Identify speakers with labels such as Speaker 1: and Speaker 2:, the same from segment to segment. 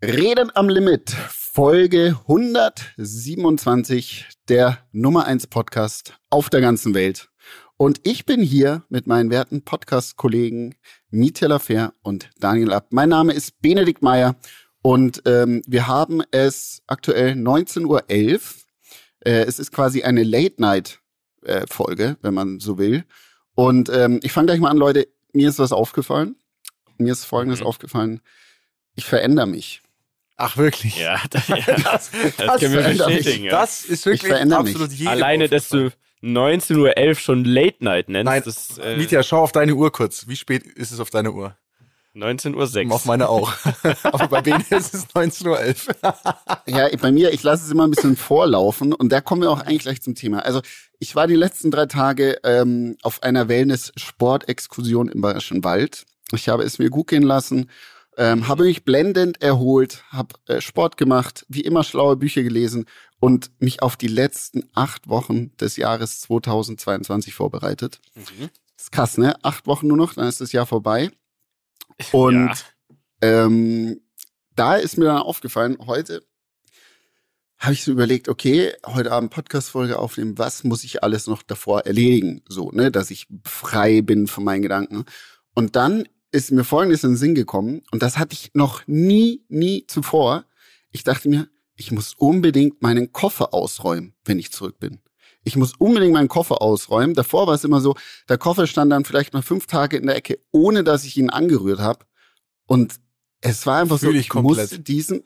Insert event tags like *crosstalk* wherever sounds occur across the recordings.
Speaker 1: Reden am Limit, Folge 127, der Nummer 1 Podcast auf der ganzen Welt. Und ich bin hier mit meinen werten Podcast-Kollegen Mietje Lafer und Daniel Ab. Mein Name ist Benedikt Meyer und ähm, wir haben es aktuell 19.11 Uhr. Äh, es ist quasi eine Late-Night-Folge, äh, wenn man so will. Und ähm, ich fange gleich mal an, Leute. Mir ist was aufgefallen. Mir ist Folgendes mhm. aufgefallen. Ich verändere mich.
Speaker 2: Ach wirklich?
Speaker 3: Ja, *laughs* das, ja, das, das können wir bestätigen.
Speaker 2: Ja. Das ist wirklich absolut
Speaker 3: jede Alleine, dass du 19.11 Uhr schon Late Night nennst.
Speaker 2: Nein, das, äh, Mietja, schau auf deine Uhr kurz. Wie spät ist es auf deiner Uhr?
Speaker 3: 19.06
Speaker 2: Uhr. Auf meine auch. *laughs* Aber bei denen ist es 19.11
Speaker 1: Uhr. *laughs* ja, bei mir, ich lasse es immer ein bisschen vorlaufen und da kommen wir auch eigentlich gleich zum Thema. Also ich war die letzten drei Tage ähm, auf einer Wellness-Sport-Exkursion im Bayerischen Wald. Ich habe es mir gut gehen lassen ähm, habe mich blendend erholt, habe äh, Sport gemacht, wie immer schlaue Bücher gelesen und mich auf die letzten acht Wochen des Jahres 2022 vorbereitet. Mhm. Das ist krass, ne? Acht Wochen nur noch, dann ist das Jahr vorbei. *laughs* Und ja. ähm, da ist mir dann aufgefallen, heute habe ich so überlegt, okay, heute Abend Podcast-Folge aufnehmen, was muss ich alles noch davor erledigen? So, ne, dass ich frei bin von meinen Gedanken. Und dann ist mir Folgendes in den Sinn gekommen und das hatte ich noch nie, nie zuvor. Ich dachte mir, ich muss unbedingt meinen Koffer ausräumen, wenn ich zurück bin. Ich muss unbedingt meinen Koffer ausräumen. Davor war es immer so, der Koffer stand dann vielleicht mal fünf Tage in der Ecke, ohne dass ich ihn angerührt habe. Und es war einfach Fühl so, ich, ich musste diesen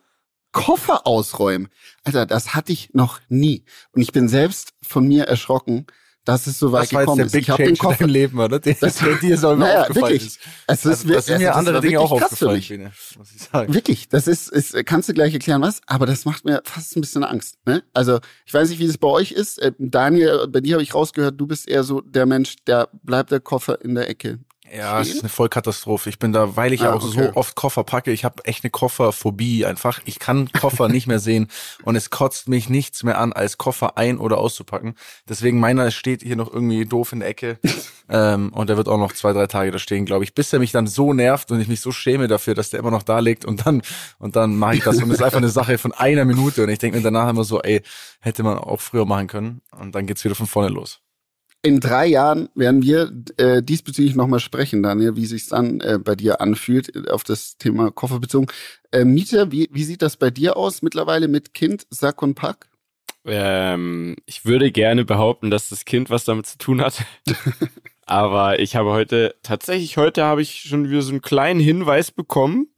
Speaker 1: Koffer ausräumen. Alter, das hatte ich noch nie. Und ich bin selbst von mir erschrocken, dass es so weit das war gekommen
Speaker 2: jetzt der Big ist. Ich habe den Koffer Leben, oder? Der, das, der dir so naja, aufgefallen wirklich. ist.
Speaker 1: Es ist also, das
Speaker 2: sind mir andere Dinge auch aufgefallen,
Speaker 1: Bene, muss ich sagen. Wirklich, das ist, ist, kannst du gleich erklären, was? Aber das macht mir fast ein bisschen Angst. Ne? Also ich weiß nicht, wie es bei euch ist. Äh, Daniel, bei dir habe ich rausgehört, du bist eher so der Mensch, der bleibt der Koffer in der Ecke.
Speaker 2: Ja, es ist eine Vollkatastrophe. Ich bin da, weil ich ah, ja auch okay. so oft Koffer packe, ich habe echt eine Kofferphobie einfach. Ich kann Koffer nicht mehr sehen und es kotzt mich nichts mehr an, als Koffer ein- oder auszupacken. Deswegen meiner steht hier noch irgendwie doof in der Ecke *laughs* ähm, und der wird auch noch zwei, drei Tage da stehen, glaube ich, bis er mich dann so nervt und ich mich so schäme dafür, dass der immer noch da liegt und dann und dann mache ich das und es ist einfach eine Sache von einer Minute und ich denke mir danach immer so, ey, hätte man auch früher machen können und dann geht's wieder von vorne los
Speaker 1: in drei Jahren werden wir äh, diesbezüglich nochmal sprechen, Daniel, wie sich dann äh, bei dir anfühlt äh, auf das Thema Koffer bezogen. Äh, Mieter, wie, wie sieht das bei dir aus mittlerweile mit Kind, Sack und Pack?
Speaker 3: Ähm, ich würde gerne behaupten, dass das Kind was damit zu tun hat. *laughs* Aber ich habe heute, tatsächlich heute habe ich schon wieder so einen kleinen Hinweis bekommen,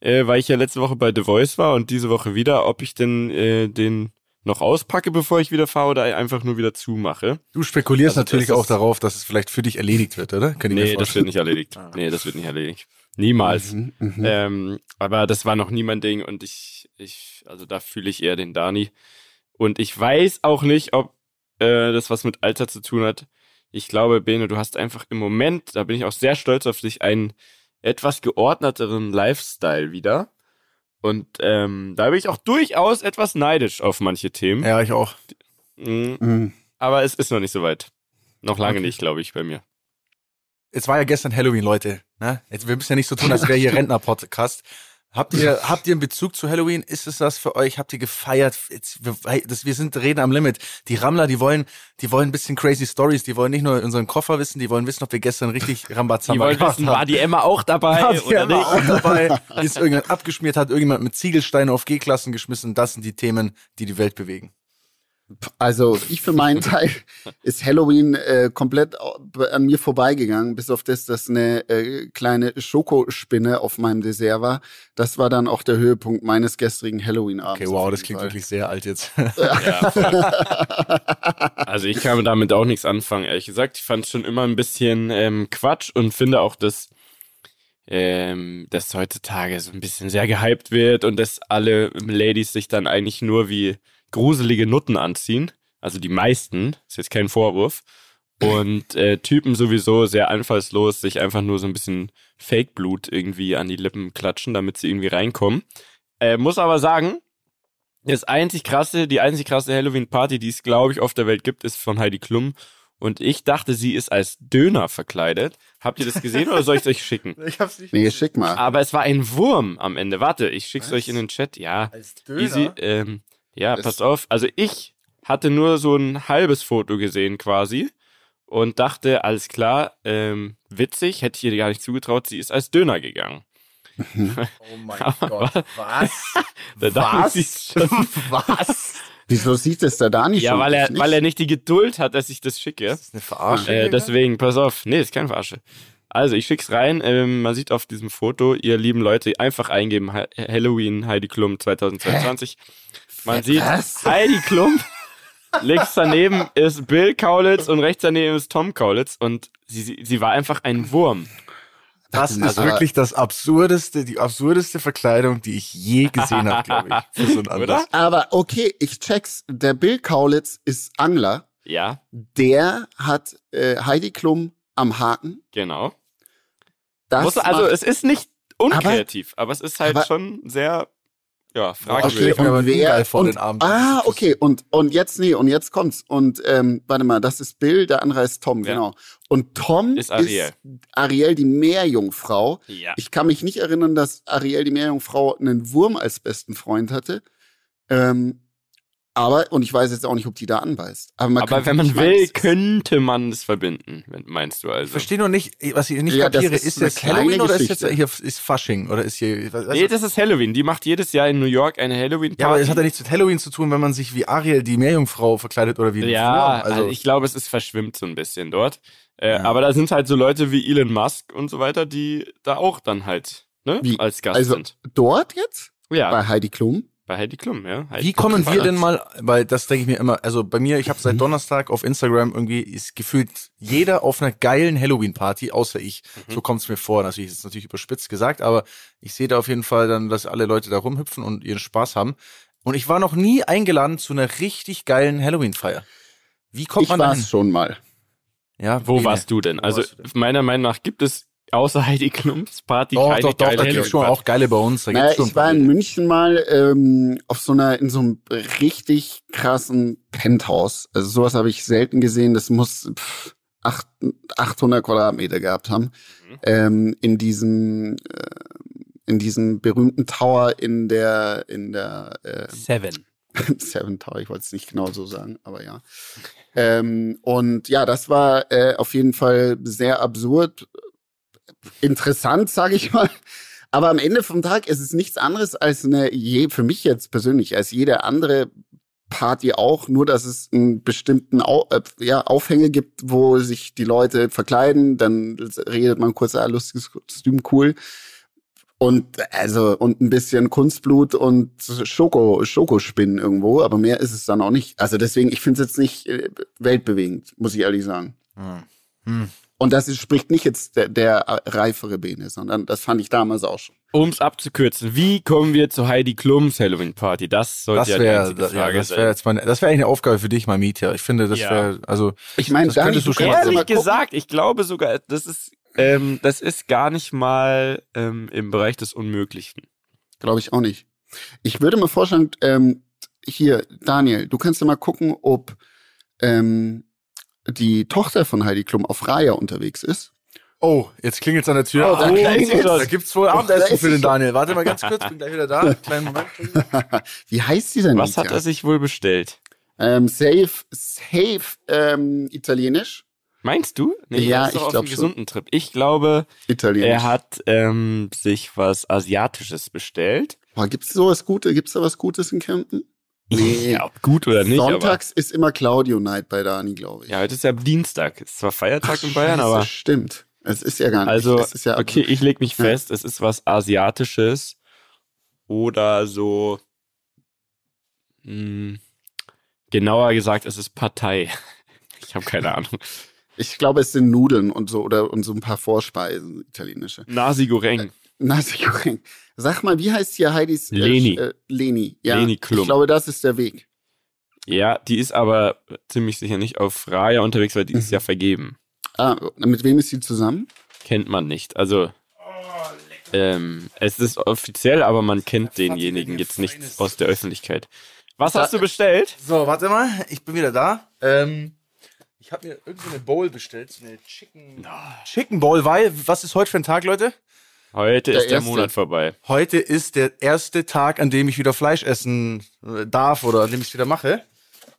Speaker 3: äh, weil ich ja letzte Woche bei The Voice war und diese Woche wieder, ob ich denn äh, den noch auspacke, bevor ich wieder fahre oder einfach nur wieder zumache.
Speaker 2: Du spekulierst also natürlich auch darauf, dass es vielleicht für dich erledigt wird, oder?
Speaker 3: Kann nee, das wird nicht erledigt. Ah. Nee, das wird nicht erledigt. Niemals. Mhm, mhm, ähm, aber das war noch nie mein Ding und ich, ich, also da fühle ich eher den Dani. Und ich weiß auch nicht, ob äh, das was mit Alter zu tun hat. Ich glaube, Bene, du hast einfach im Moment, da bin ich auch sehr stolz auf dich, einen etwas geordneteren Lifestyle wieder. Und ähm, da bin ich auch durchaus etwas neidisch auf manche Themen.
Speaker 2: Ja, ich auch.
Speaker 3: Mhm. Mhm. Aber es ist noch nicht so weit. Noch lange okay. nicht, glaube ich, bei mir.
Speaker 2: Es war ja gestern Halloween, Leute. Ne? Jetzt, wir müssen ja nicht so tun, als wäre hier *laughs* Rentner-Podcast. Habt ihr, habt ihr einen Bezug zu Halloween? Ist es das für euch? Habt ihr gefeiert? Jetzt, wir, das, wir sind reden am Limit. Die Rammler, die wollen, die wollen ein bisschen crazy Stories. Die wollen nicht nur unseren Koffer wissen, die wollen wissen, ob wir gestern richtig Rambazamba
Speaker 3: die wollen wissen, haben. War die Emma auch dabei
Speaker 2: war die oder Emma nicht? auch dabei? Ist irgendjemand abgeschmiert, hat irgendjemand mit Ziegelsteinen auf G-Klassen geschmissen? Das sind die Themen, die die Welt bewegen.
Speaker 1: Also ich für meinen Teil *laughs* ist Halloween äh, komplett an mir vorbeigegangen, bis auf das, dass eine äh, kleine Schokospinne auf meinem Dessert war. Das war dann auch der Höhepunkt meines gestrigen Halloween-Abends.
Speaker 2: Okay, wow, das klingt Fall. wirklich sehr alt jetzt. *laughs*
Speaker 3: Ja. also ich kann damit auch nichts anfangen, ehrlich gesagt. Ich fand es schon immer ein bisschen ähm, Quatsch und finde auch, dass ähm, dass heutzutage so ein bisschen sehr gehypt wird und dass alle Ladies sich dann eigentlich nur wie gruselige Nutten anziehen. Also die meisten, ist jetzt kein Vorwurf. Und äh, Typen sowieso sehr einfallslos, sich einfach nur so ein bisschen Fake-Blut irgendwie an die Lippen klatschen, damit sie irgendwie reinkommen. Äh, muss aber sagen, das einzig krasse, die einzig krasse Halloween-Party, die es, glaube ich, auf der Welt gibt, ist von Heidi Klum. Und ich dachte, sie ist als Döner verkleidet. Habt ihr das gesehen oder soll ich es euch schicken? *laughs*
Speaker 1: Ich hab's nicht Nee, schick mal.
Speaker 3: Aber es war ein Wurm am Ende. Warte, ich schick's Was? euch in den Chat. Ja. Als Döner? Easy. Ähm, ja, das passt auf. Also ich hatte nur so ein halbes Foto gesehen quasi und dachte, alles klar, ähm, witzig, hätte ich ihr gar nicht zugetraut, sie ist als Döner gegangen. *laughs*
Speaker 2: Oh mein Gott, was? *laughs*
Speaker 1: was? *laughs* was? Wieso sieht es da da nicht
Speaker 3: Ja, weil er, nicht? weil er nicht die Geduld hat, dass ich das schicke.
Speaker 2: Das ist eine Verarsche.
Speaker 3: Äh, deswegen, pass auf. Nee, ist keine Verarsche. Also, ich schick's rein. Ähm, man sieht auf diesem Foto, ihr lieben Leute, einfach eingeben, Halloween Heidi Klum 2022. Hä? Man sieht Was? Heidi Klum. Links daneben ist Bill Kaulitz und rechts daneben ist Tom Kaulitz und sie, sie, sie war einfach ein Wurm.
Speaker 2: Das ist also, wirklich das absurdeste, die absurdeste Verkleidung, die ich je gesehen habe, glaube ich. Für so einen Anlass.
Speaker 1: Aber okay, ich check's. Der Bill Kaulitz ist Angler.
Speaker 3: Ja.
Speaker 1: Der hat äh, Heidi Klum am Haken.
Speaker 3: Genau. Das Muss, also es ist nicht unkreativ, aber, aber es ist halt aber, schon sehr ja, fragwürdig.
Speaker 1: Okay, und wer, vor und, den Abend. Ah, okay, und, und jetzt, nee, und jetzt kommt's. Und, ähm, warte mal, das ist Bill, der andere ist Tom, ja. genau. Und Tom ist Ariel. ist Ariel, die Meerjungfrau.
Speaker 3: Ja.
Speaker 1: Ich kann mich nicht erinnern, dass Ariel, die Meerjungfrau, einen Wurm als besten Freund hatte. Ähm, aber, und ich weiß jetzt auch nicht, ob die da anbeißt. Aber,
Speaker 3: aber wenn man will, könnte man es verbinden, meinst du also. Ich
Speaker 2: verstehe nur nicht, was ich nicht ja, kapiere, ist, ist das Halloween oder ist jetzt hier ist Fasching oder ist hier
Speaker 3: was, Nee, das ist Halloween. Die macht jedes Jahr in New York eine Halloween Party.
Speaker 2: Ja, aber es hat ja nichts mit Halloween zu tun, wenn man sich wie Ariel die Meerjungfrau verkleidet oder wie
Speaker 3: Ja, also ich glaube, es ist verschwimmt so ein bisschen dort. Äh, ja. aber da sind halt so Leute wie Elon Musk und so weiter, die da auch dann halt ne, wie? als Gast also sind.
Speaker 1: Dort jetzt?
Speaker 3: Ja.
Speaker 1: Bei Heidi Klum?
Speaker 3: Bei Heidi Klum, ja.
Speaker 2: Heidi Wie kommen wir denn mal, weil das denke ich mir immer, also bei mir, ich habe seit mhm. Donnerstag auf Instagram irgendwie, ist gefühlt jeder auf einer geilen Halloween-Party, außer ich. Mhm. So kommt es mir vor, natürlich ist es natürlich überspitzt gesagt, aber ich sehe da auf jeden Fall dann, dass alle Leute da rumhüpfen und ihren Spaß haben. Und ich war noch nie eingeladen zu einer richtig geilen Halloween-Feier. Wie kommt
Speaker 1: ich
Speaker 2: man da
Speaker 1: schon mal.
Speaker 3: Ja, wo warst du denn? Also meiner Meinung nach gibt es außer Heidi Klumps Party
Speaker 2: doch, keine doch, doch, da gibt's schon auch geile bei uns. Da
Speaker 1: naja, ich war in München mal ähm, auf so einer in so einem richtig krassen Penthouse. Also sowas habe ich selten gesehen. Das muss pff, 800 Quadratmeter gehabt haben. Mhm. Ähm, in diesem äh, in diesem berühmten Tower in der in der
Speaker 3: äh, Seven. *laughs*
Speaker 1: Seven Tower, ich wollte es nicht genau so sagen, aber ja. Ähm, und ja, das war äh, auf jeden Fall sehr absurd interessant, sage ich mal. Aber am Ende vom Tag ist es nichts anderes als eine, je, für mich jetzt persönlich, als jede andere Party auch, nur dass es einen bestimmten Au äh, ja, Aufhänge gibt, wo sich die Leute verkleiden, dann redet man kurz, ah, lustiges Kostüm, cool. Und also und ein bisschen Kunstblut und Schoko, Schokospinnen irgendwo, aber mehr ist es dann auch nicht. Also deswegen, ich finde es jetzt nicht äh, weltbewegend, muss ich ehrlich sagen. Hm. Hm. Und das ist, spricht nicht jetzt der, der reifere Bene, sondern das fand ich damals auch schon.
Speaker 3: Um es abzukürzen, wie kommen wir zu Heidi Klums Halloween Party? Das sollte das wär, ja die Frage
Speaker 2: ja, das wäre jetzt meine, das wäre eigentlich eine Aufgabe für dich mal Mietja. Ich finde, das ja. wäre, also
Speaker 1: ich meine,
Speaker 3: da könntest du ehrlich gesagt, ich glaube sogar, das ist, ähm, das ist gar nicht mal ähm, im Bereich des Unmöglichen.
Speaker 1: Glaube ich auch nicht. Ich würde mal vorschlagen, ähm, hier Daniel, du kannst ja mal gucken, ob ähm, die Tochter von Heidi Klum auf Raya unterwegs ist.
Speaker 2: Oh, jetzt klingelt es an der Tür. Oh, da, oh, da gibt's wohl Abendessen für den Daniel. Warte mal ganz kurz, bin gleich wieder da. *laughs* Kleinen Moment.
Speaker 1: Wie heißt sie denn?
Speaker 3: Was hat er sich wohl bestellt?
Speaker 1: Ähm, safe, safe ähm, italienisch.
Speaker 3: Meinst du?
Speaker 1: Nee, ja, ich glaube
Speaker 3: gesunden Trip. Ich glaube, Italienisch. er hat ähm, sich was Asiatisches bestellt.
Speaker 1: Boah, gibt's sowas Gutes? Gibt's da was Gutes in Kempten?
Speaker 3: Nee, ja, ob gut oder nicht.
Speaker 1: Sonntags ist immer Claudio Night bei Dani, glaube ich.
Speaker 3: Ja, heute ist ja Dienstag. Ist zwar Feiertag Ach, in Bayern, Scheiße, aber.
Speaker 1: Stimmt. Es ist ja gar nicht.
Speaker 3: Also,
Speaker 1: ja
Speaker 3: okay, ich leg mich ja. fest, es ist was Asiatisches oder so. Mh, hm, genauer gesagt, es ist Partei. *laughs* Ich habe keine Ahnung.
Speaker 1: Ich glaube, es sind Nudeln und so oder und so ein paar Vorspeisen, italienische.
Speaker 3: Nasi Goreng.
Speaker 1: Nasi *laughs* Goreng. Sag mal, wie heißt hier Heidis?
Speaker 3: Äh, Leni.
Speaker 1: Äh, Leni, ja.
Speaker 3: Leni Klum.
Speaker 1: Ich glaube, das ist der Weg.
Speaker 3: Ja, die ist aber ziemlich sicher nicht auf Raya unterwegs, weil die mhm. ist ja vergeben.
Speaker 1: Ah, mit wem ist sie zusammen?
Speaker 3: Kennt man nicht. Also, ähm, es ist offiziell, aber man kennt denjenigen jetzt nicht aus der Öffentlichkeit. Was hast du bestellt?
Speaker 2: So, warte mal, ich bin wieder da. Ähm, Ich habe mir irgendeine Bowl bestellt, so eine Chicken, Chicken Bowl, weil, was ist heute für ein Tag, Leute?
Speaker 3: Heute
Speaker 1: Der
Speaker 3: ist der
Speaker 1: erste.
Speaker 3: Monat vorbei.
Speaker 2: Heute ist der erste Tag, an dem ich wieder Fleisch essen äh, darf oder an dem ich es wieder mache.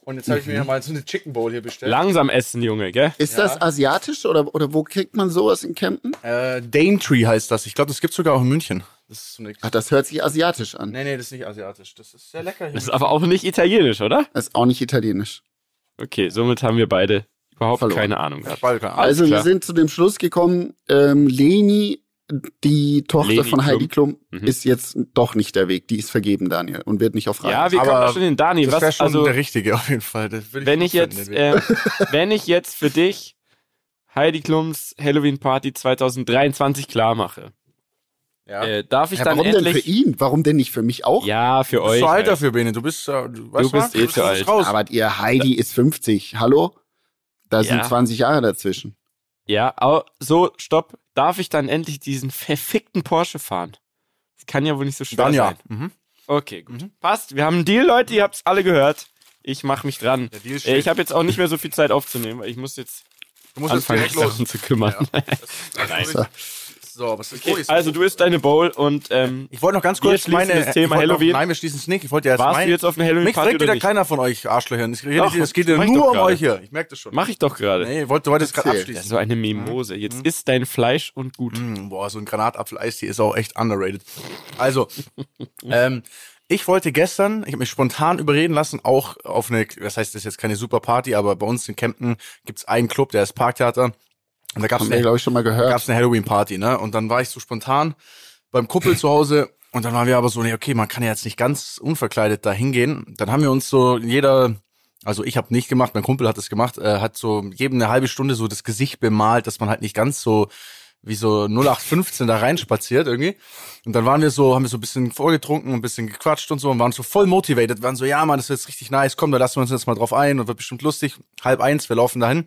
Speaker 2: Und jetzt habe ich mir mal so eine Chicken Bowl hier bestellt.
Speaker 3: Langsam essen, Junge, gell?
Speaker 1: Ist
Speaker 2: Ja.
Speaker 1: das asiatisch oder, oder wo kriegt man sowas in Kempten?
Speaker 2: Äh, Daintree heißt das. Ich glaube, das gibt sogar auch in München. Das ist so.
Speaker 1: Ach, das hört sich asiatisch an.
Speaker 2: Nee, nee, das ist nicht asiatisch. Das ist sehr lecker. Hier.
Speaker 3: Das ist aber auch nicht italienisch, oder?
Speaker 1: Das ist auch nicht italienisch.
Speaker 3: Okay, somit haben wir beide überhaupt
Speaker 1: Verloren.
Speaker 3: keine Ahnung gehabt.
Speaker 1: Also wir sind zu dem Schluss gekommen, ähm, Leni, die Tochter
Speaker 3: Leni
Speaker 1: von Heidi Klum,
Speaker 3: Mhm.
Speaker 1: ist jetzt doch nicht der Weg. Die ist vergeben, Daniel, und wird nicht auf Reisen.
Speaker 3: Ja, wir
Speaker 2: Aber
Speaker 3: kommen schon den Dani.
Speaker 2: das wäre schon
Speaker 3: also,
Speaker 2: der richtige auf jeden Fall. Das würde
Speaker 3: wenn ich jetzt,
Speaker 2: finden, den Weg.
Speaker 3: äh, wenn ich jetzt für dich Heidi Klums Halloween Party 2023 klar mache,
Speaker 2: ja.
Speaker 3: äh, darf ich
Speaker 1: ja,
Speaker 3: dann
Speaker 1: warum denn
Speaker 3: endlich?
Speaker 1: für ihn? Warum denn nicht für mich auch?
Speaker 3: Ja, für
Speaker 2: du bist
Speaker 3: euch.
Speaker 2: zu alt
Speaker 3: halt.
Speaker 2: dafür, Bene. Du bist, äh, du, weißt
Speaker 3: bist eh zu alt.
Speaker 2: raus.
Speaker 1: Aber ihr Heidi ist 50. Hallo? Da sind
Speaker 3: Ja.
Speaker 1: 20 Jahre dazwischen.
Speaker 3: Ja, aber so, stopp. Darf ich dann endlich diesen verfickten Porsche fahren? Das kann ja wohl nicht so schwer
Speaker 2: Dann ja.
Speaker 3: sein.
Speaker 2: Mhm.
Speaker 3: Okay, gut. Passt. Wir haben einen Deal, Leute. Ihr habt's alle gehört. Ich mache mich dran.
Speaker 2: Der Deal
Speaker 3: Äh, ich habe jetzt auch nicht mehr so viel Zeit aufzunehmen, weil ich muss jetzt
Speaker 2: du musst jetzt
Speaker 3: anfangen, mich. Sachen zu kümmern. *laughs*
Speaker 2: Nein.
Speaker 1: So.
Speaker 2: Was ist
Speaker 3: Okay, also du isst deine Bowl und ähm,
Speaker 2: Ich wollte noch ganz kurz meine
Speaker 3: das Thema
Speaker 2: ich wollte noch,
Speaker 3: Halloween.
Speaker 2: Nein, wir schließen es nicht. Ich wollte ja jetzt
Speaker 3: warst
Speaker 2: mein,
Speaker 3: du jetzt auf eine
Speaker 2: Mich
Speaker 3: Halloween-Party
Speaker 2: fragt wieder
Speaker 3: nicht?
Speaker 2: keiner von euch Arschlöchern. Es geht, es
Speaker 3: ich
Speaker 2: nur um
Speaker 3: gerade.
Speaker 2: euch hier. Ich merke das schon.
Speaker 3: Mach ich doch gerade.
Speaker 2: Nee, ich wollte, du wolltest gerade
Speaker 1: Erzähl.
Speaker 3: Das ist
Speaker 2: abschließen.
Speaker 3: so eine Mimose. Jetzt isst dein Fleisch und gut.
Speaker 2: Mm, boah, so ein Granatapfel-Eis, die ist auch echt underrated. Also, *laughs* ähm, ich wollte gestern, ich habe mich spontan überreden lassen, auch auf eine, das heißt, das ist jetzt keine super Party, aber bei uns in Kempten gibt's einen Club, der ist Parktheater. Und da
Speaker 1: wir,
Speaker 2: eine,
Speaker 1: glaube ich, schon mal gehört.
Speaker 2: gab's eine Halloween-Party, ne? Und dann war ich so spontan beim Kuppel zu Hause und dann waren wir aber so, nee, okay, man kann ja jetzt nicht ganz unverkleidet da hingehen. Dann haben wir uns so jeder, also ich habe nicht gemacht, mein Kumpel hat es gemacht, äh, hat so jedem eine halbe Stunde so das Gesicht bemalt, dass man halt nicht ganz so wie so 0815 da reinspaziert irgendwie. Und dann waren wir so, haben wir so ein bisschen vorgetrunken, ein bisschen gequatscht und so und waren so voll motivated, waren so, ja, Mann, das wird jetzt richtig nice, komm, da lassen wir uns jetzt mal drauf ein und wird bestimmt lustig. Halb eins, wir laufen dahin.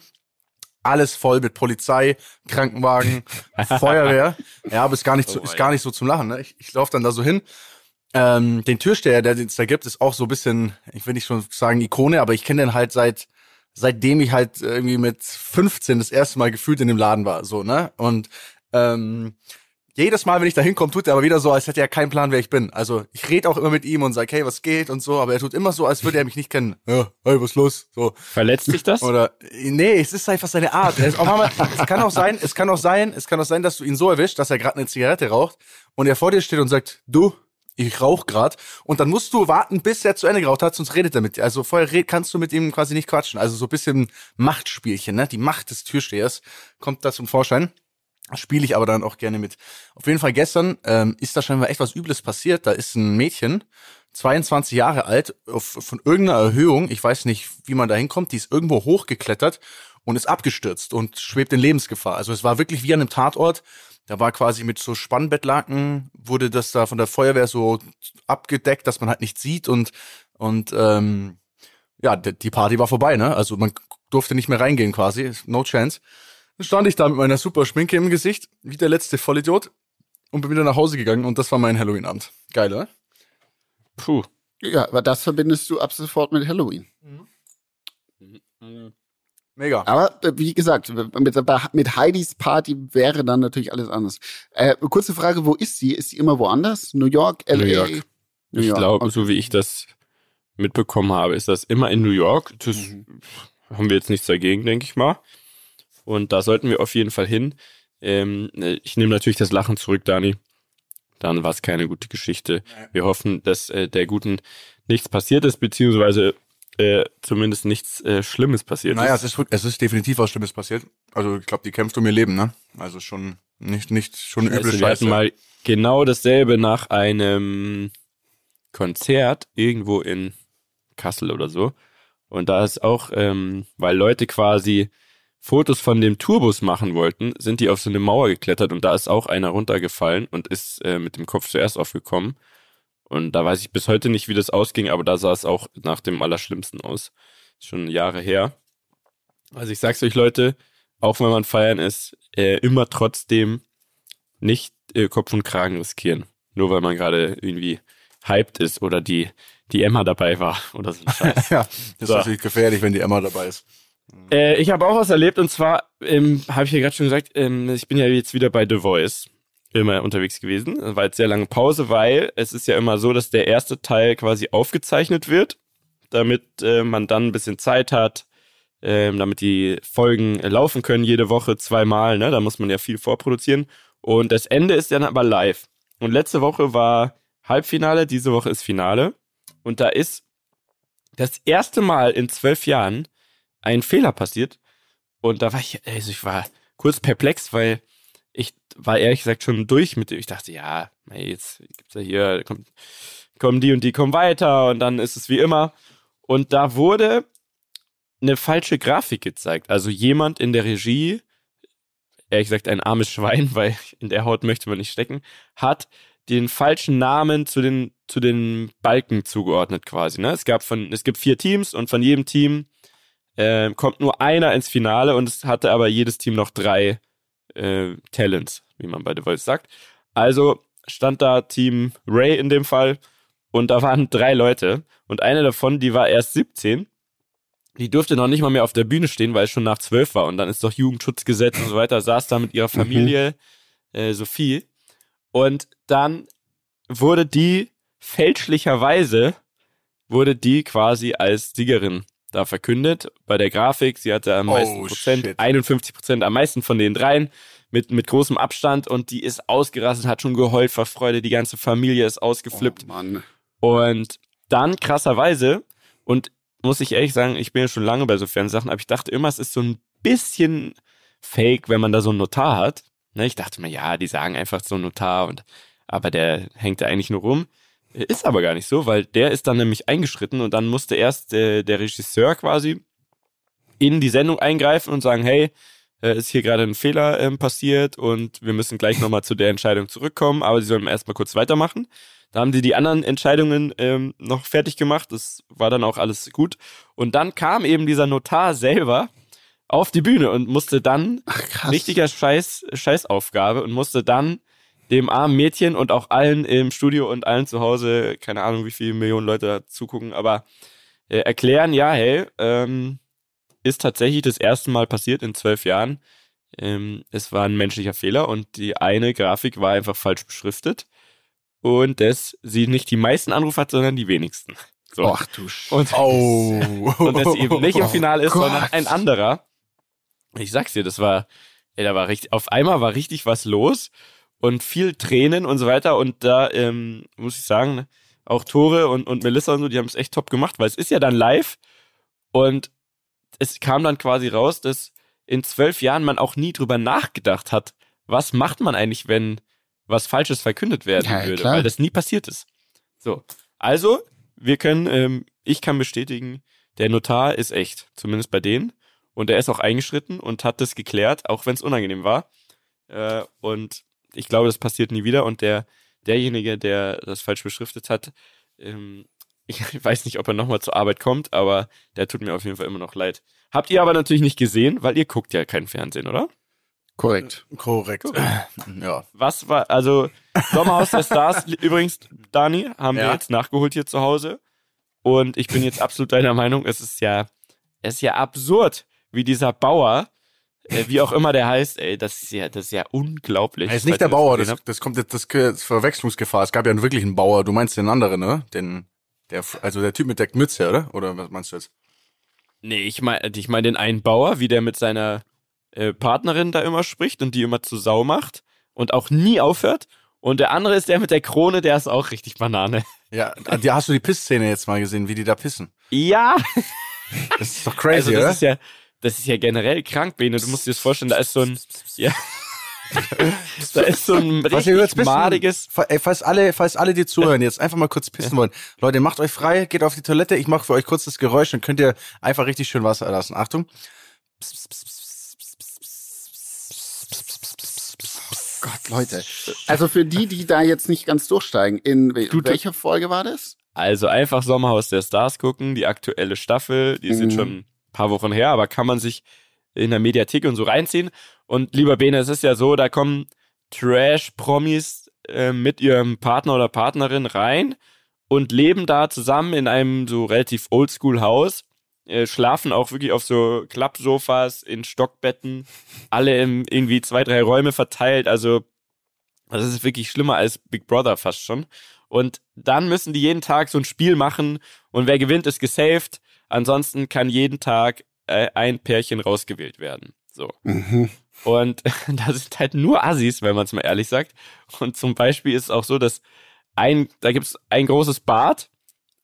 Speaker 2: Alles voll mit Polizei, Krankenwagen, *laughs* Feuerwehr. Ja, aber ist gar nicht so,
Speaker 3: Oh,
Speaker 2: ist gar nicht so zum Lachen. Ne? Ich, ich laufe dann da so hin. Ähm, den Türsteher, der es da gibt, ist auch so ein bisschen, ich will nicht schon sagen Ikone, aber ich kenne den halt seit seitdem ich halt irgendwie mit 15 das erste Mal gefühlt in dem Laden war, so, ne? Und ähm, jedes Mal, wenn ich da hinkomme, tut er aber wieder so, als hätte er keinen Plan, wer ich bin. Also ich rede auch immer mit ihm und sage, hey, was geht und so, aber er tut immer so, als würde er mich nicht kennen. Ja, hey, was los? So.
Speaker 3: Verletzt dich das?
Speaker 2: Oder nee, es ist einfach seine Art. Ist mal, *laughs* es kann auch sein, es kann auch sein, es kann auch sein, dass du ihn so erwischt, dass er gerade eine Zigarette raucht und er vor dir steht und sagt, du, ich rauch grad und dann musst du warten, bis er zu Ende geraucht hat, sonst redet er mit dir. Also vorher kannst du mit ihm quasi nicht quatschen. Also so ein bisschen Machtspielchen, ne? Die Macht des Türstehers kommt da zum Vorschein. Spiele ich aber dann auch gerne mit. Auf jeden Fall gestern ähm, ist da scheinbar echt was Übles passiert. Da ist ein Mädchen, 22 Jahre alt, auf, von irgendeiner Erhöhung, ich weiß nicht, wie man da hinkommt, die ist irgendwo hochgeklettert und ist abgestürzt und schwebt in Lebensgefahr. Also es war wirklich wie an einem Tatort. Da war quasi mit so Spannbettlaken, wurde das da von der Feuerwehr so abgedeckt, dass man halt nicht sieht und, und ähm, ja, die Party war vorbei, ne? Also man durfte nicht mehr reingehen quasi, no chance. Stand ich da mit meiner super Schminke im Gesicht, wie der letzte Vollidiot und bin wieder nach Hause gegangen und das war mein Halloween-Abend. Geil, oder?
Speaker 3: Puh.
Speaker 1: Ja, aber das verbindest du ab sofort mit Halloween.
Speaker 2: Mega.
Speaker 1: Aber äh, wie gesagt, mit, mit Heidis Party wäre dann natürlich alles anders. Äh, kurze Frage, wo ist sie? Ist sie immer woanders? New York, LA?
Speaker 3: New York.
Speaker 1: New
Speaker 3: Ich glaube,
Speaker 1: Okay.
Speaker 3: so wie ich das mitbekommen habe, ist das immer in New York. Das haben wir jetzt nichts dagegen, denke ich mal. Und da sollten wir auf jeden Fall hin. Ähm, ich nehme natürlich das Lachen zurück, Dani. Dann war es keine gute Geschichte. Wir hoffen, dass äh, der Guten nichts passiert ist, beziehungsweise äh, zumindest nichts äh, Schlimmes passiert
Speaker 2: Naja,
Speaker 3: ist.
Speaker 2: es ist, es ist definitiv was Schlimmes passiert. Also ich glaube, die kämpft um ihr Leben, ne? Also schon nicht, nicht schon üble
Speaker 3: Also wir hatten mal genau dasselbe nach einem Konzert irgendwo in Kassel oder so. Und da ist auch, ähm, weil Leute quasi Fotos von dem Tourbus machen wollten, sind die auf so eine Mauer geklettert und da ist auch einer runtergefallen und ist äh, mit dem Kopf zuerst aufgekommen. Und da weiß ich bis heute nicht, wie das ausging, aber da sah es auch nach dem Allerschlimmsten aus. Schon Jahre her. Also ich sag's euch, Leute, auch wenn man feiern ist, äh, immer trotzdem nicht äh, Kopf und Kragen riskieren. Nur weil man gerade irgendwie hyped ist oder die, die Emma dabei war oder so ein Scheiß. *laughs*
Speaker 2: ja, das
Speaker 3: So.
Speaker 2: ist natürlich gefährlich, wenn die Emma dabei ist.
Speaker 3: Äh, ich habe auch was erlebt und zwar ähm, habe ich ja gerade schon gesagt, ähm, ich bin ja jetzt wieder bei The Voice immer unterwegs gewesen. Das war jetzt sehr lange Pause, weil es ist ja immer so, dass der erste Teil quasi aufgezeichnet wird, damit äh, man dann ein bisschen Zeit hat, ähm, damit die Folgen laufen können jede Woche zweimal. Ne? Da muss man ja viel vorproduzieren. Und das Ende ist dann aber live. Und letzte Woche war Halbfinale, diese Woche ist Finale. Und da ist das erste Mal in zwölf Jahren ein Fehler passiert. Und da war ich, also ich war kurz perplex, weil ich war ehrlich gesagt schon durch mit dem. Ich dachte, ja, jetzt gibt's ja hier, kommt, kommen die und die kommen weiter und dann ist es wie immer. Und da wurde eine falsche Grafik gezeigt. Also jemand in der Regie, ehrlich gesagt ein armes Schwein, *laughs* weil in der Haut möchte man nicht stecken, hat den falschen Namen zu den, zu den Balken zugeordnet quasi. Ne? Es, gab von, es gibt vier Teams und von jedem Team äh, kommt nur einer ins Finale und es hatte aber jedes Team noch drei äh, Talents, wie man bei The Voice sagt. Also stand da Team Ray in dem Fall und da waren drei Leute und eine davon, die war erst 17. Die durfte noch nicht mal mehr auf der Bühne stehen, weil es schon nach zwölf war und dann ist doch Jugendschutzgesetz und so weiter, saß da mit ihrer mhm. Familie äh, Sophie und dann wurde die fälschlicherweise wurde die quasi als Siegerin da verkündet. Bei der Grafik, sie hatte am meisten oh, Prozent, shit. 51 Prozent am meisten von den dreien mit, mit großem Abstand und die ist ausgerastet, hat schon geheult vor Freude, die ganze Familie ist ausgeflippt. Oh, Mann. Und dann krasserweise, und muss ich ehrlich sagen, ich bin ja schon lange bei so Fernsachen, aber ich dachte immer, es ist so ein bisschen fake, wenn man da so einen Notar hat. Ne, ich dachte mir, ja, die sagen einfach so einen Notar und aber der hängt da eigentlich nur rum. Ist aber gar nicht so, weil der ist dann nämlich eingeschritten und dann musste erst äh, der Regisseur quasi in die Sendung eingreifen und sagen, hey, äh, ist hier gerade ein Fehler ähm, passiert und wir müssen gleich nochmal zu der Entscheidung zurückkommen, aber sie sollen erstmal kurz weitermachen. Da haben sie die anderen Entscheidungen ähm, noch fertig gemacht, das war dann auch alles gut. Und dann kam eben dieser Notar selber auf die Bühne und musste dann, Ach, richtiger Scheiß, Scheißaufgabe und musste dann dem armen Mädchen und auch allen im Studio und allen zu Hause, keine Ahnung, wie viele Millionen Leute da zugucken, aber äh, erklären, ja, hey, ähm, ist tatsächlich das erste Mal passiert in zwölf Jahren. Ähm, es war ein menschlicher Fehler und die eine Grafik war einfach falsch beschriftet und dass sie nicht die meisten Anrufe hat, sondern die wenigsten.
Speaker 1: So. Ach du Sch
Speaker 3: und, oh. und dass sie eben nicht im Finale ist, oh sondern ein anderer. Ich sag's dir, das war, ey, da war richtig, auf einmal war richtig was los und viel Tränen und so weiter. Und da ähm, muss ich sagen, auch Tore und, und Melissa und so, die haben es echt top gemacht, weil es ist ja dann live und es kam dann quasi raus, dass in zwölf Jahren man auch nie drüber nachgedacht hat, was macht man eigentlich, wenn was Falsches verkündet werden ja, würde, klar. weil das nie passiert ist. So, also wir können, ähm, ich kann bestätigen, der Notar ist echt, zumindest bei denen. Und er ist auch eingeschritten und hat das geklärt, auch wenn es unangenehm war. Äh, und ich glaube, das passiert nie wieder und der, derjenige, der das falsch beschriftet hat, ähm, *laughs* ich weiß nicht, ob er nochmal zur Arbeit kommt, aber der tut mir auf jeden Fall immer noch leid. Habt ihr aber natürlich nicht gesehen, weil ihr guckt ja kein Fernsehen, oder?
Speaker 1: Korrekt.
Speaker 2: Korrekt. *laughs*
Speaker 3: Ja. Was war, also Sommerhaus der Stars, *laughs* übrigens, Dani, haben ja. wir jetzt nachgeholt hier zu Hause. Und ich bin jetzt absolut deiner Meinung, es ist ja, es ist ja absurd, wie dieser Bauer äh, wie auch immer der heißt, ey, das ist ja, das ist ja unglaublich.
Speaker 2: Er ist nicht der Bauer, das, das kommt jetzt, das, das Verwechslungsgefahr. Es gab ja einen wirklichen Bauer. Du meinst den anderen, ne? Den, der, also der Typ mit der Mütze, oder? Oder was meinst du jetzt?
Speaker 3: Nee, ich meine, ich meine den einen Bauer, wie der mit seiner äh, Partnerin da immer spricht und die immer zu Sau macht und auch nie aufhört. Und der andere ist der mit der Krone, der ist auch richtig Banane.
Speaker 2: Ja, hast du die Pissszene jetzt mal gesehen, wie die da pissen?
Speaker 3: Ja.
Speaker 2: Das ist doch crazy, also das
Speaker 3: oder? Ist ja, das ist ja generell krank, Bene. Du musst dir das vorstellen, da ist so ein, ja. *laughs* da ist so ein richtig madiges.
Speaker 2: Falls alle, falls alle, die zuhören, jetzt einfach mal kurz pissen wollen. Leute, macht euch frei, geht auf die Toilette. Ich mache für euch kurz das Geräusch, dann könnt ihr einfach richtig schön Wasser lassen. Achtung.
Speaker 1: Gott, Leute. Also für die, die da jetzt nicht ganz durchsteigen, in welcher Folge war das?
Speaker 3: Also einfach Sommerhaus der Stars gucken, die aktuelle Staffel, die mhm. sind schon paar Wochen her, aber kann man sich in der Mediathek und so reinziehen. Und lieber Bene, es ist ja so, da kommen Trash-Promis äh, mit ihrem Partner oder Partnerin rein und leben da zusammen in einem so relativ Oldschool-Haus. äh, schlafen auch wirklich auf so Klappsofas in Stockbetten, alle im irgendwie zwei, drei Räume verteilt. Also das ist wirklich schlimmer als Big Brother fast schon. Und dann müssen die jeden Tag so ein Spiel machen und wer gewinnt, ist gesaved. Ansonsten kann jeden Tag äh, ein Pärchen rausgewählt werden. So. Mhm. Und *laughs* da sind halt nur Assis, wenn man es mal ehrlich sagt. Und zum Beispiel ist es auch so, dass ein, da gibt's ein großes Bad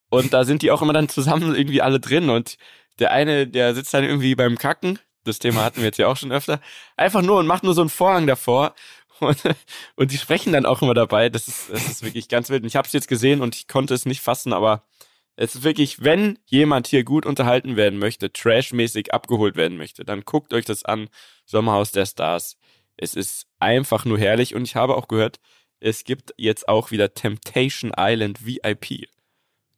Speaker 3: und da sind die auch immer dann zusammen irgendwie alle drin und der eine, der sitzt dann irgendwie beim Kacken, das Thema hatten wir jetzt ja auch schon öfter, einfach nur und macht nur so einen Vorhang davor und, *laughs* und die sprechen dann auch immer dabei. Das ist, das ist wirklich ganz wild. Und ich habe es jetzt gesehen und ich konnte es nicht fassen, aber es ist wirklich, wenn jemand hier gut unterhalten werden möchte, trashmäßig abgeholt werden möchte, dann guckt euch das an. Sommerhaus der Stars. Es ist einfach nur herrlich und ich habe auch gehört, es gibt jetzt auch wieder Temptation Island VIP.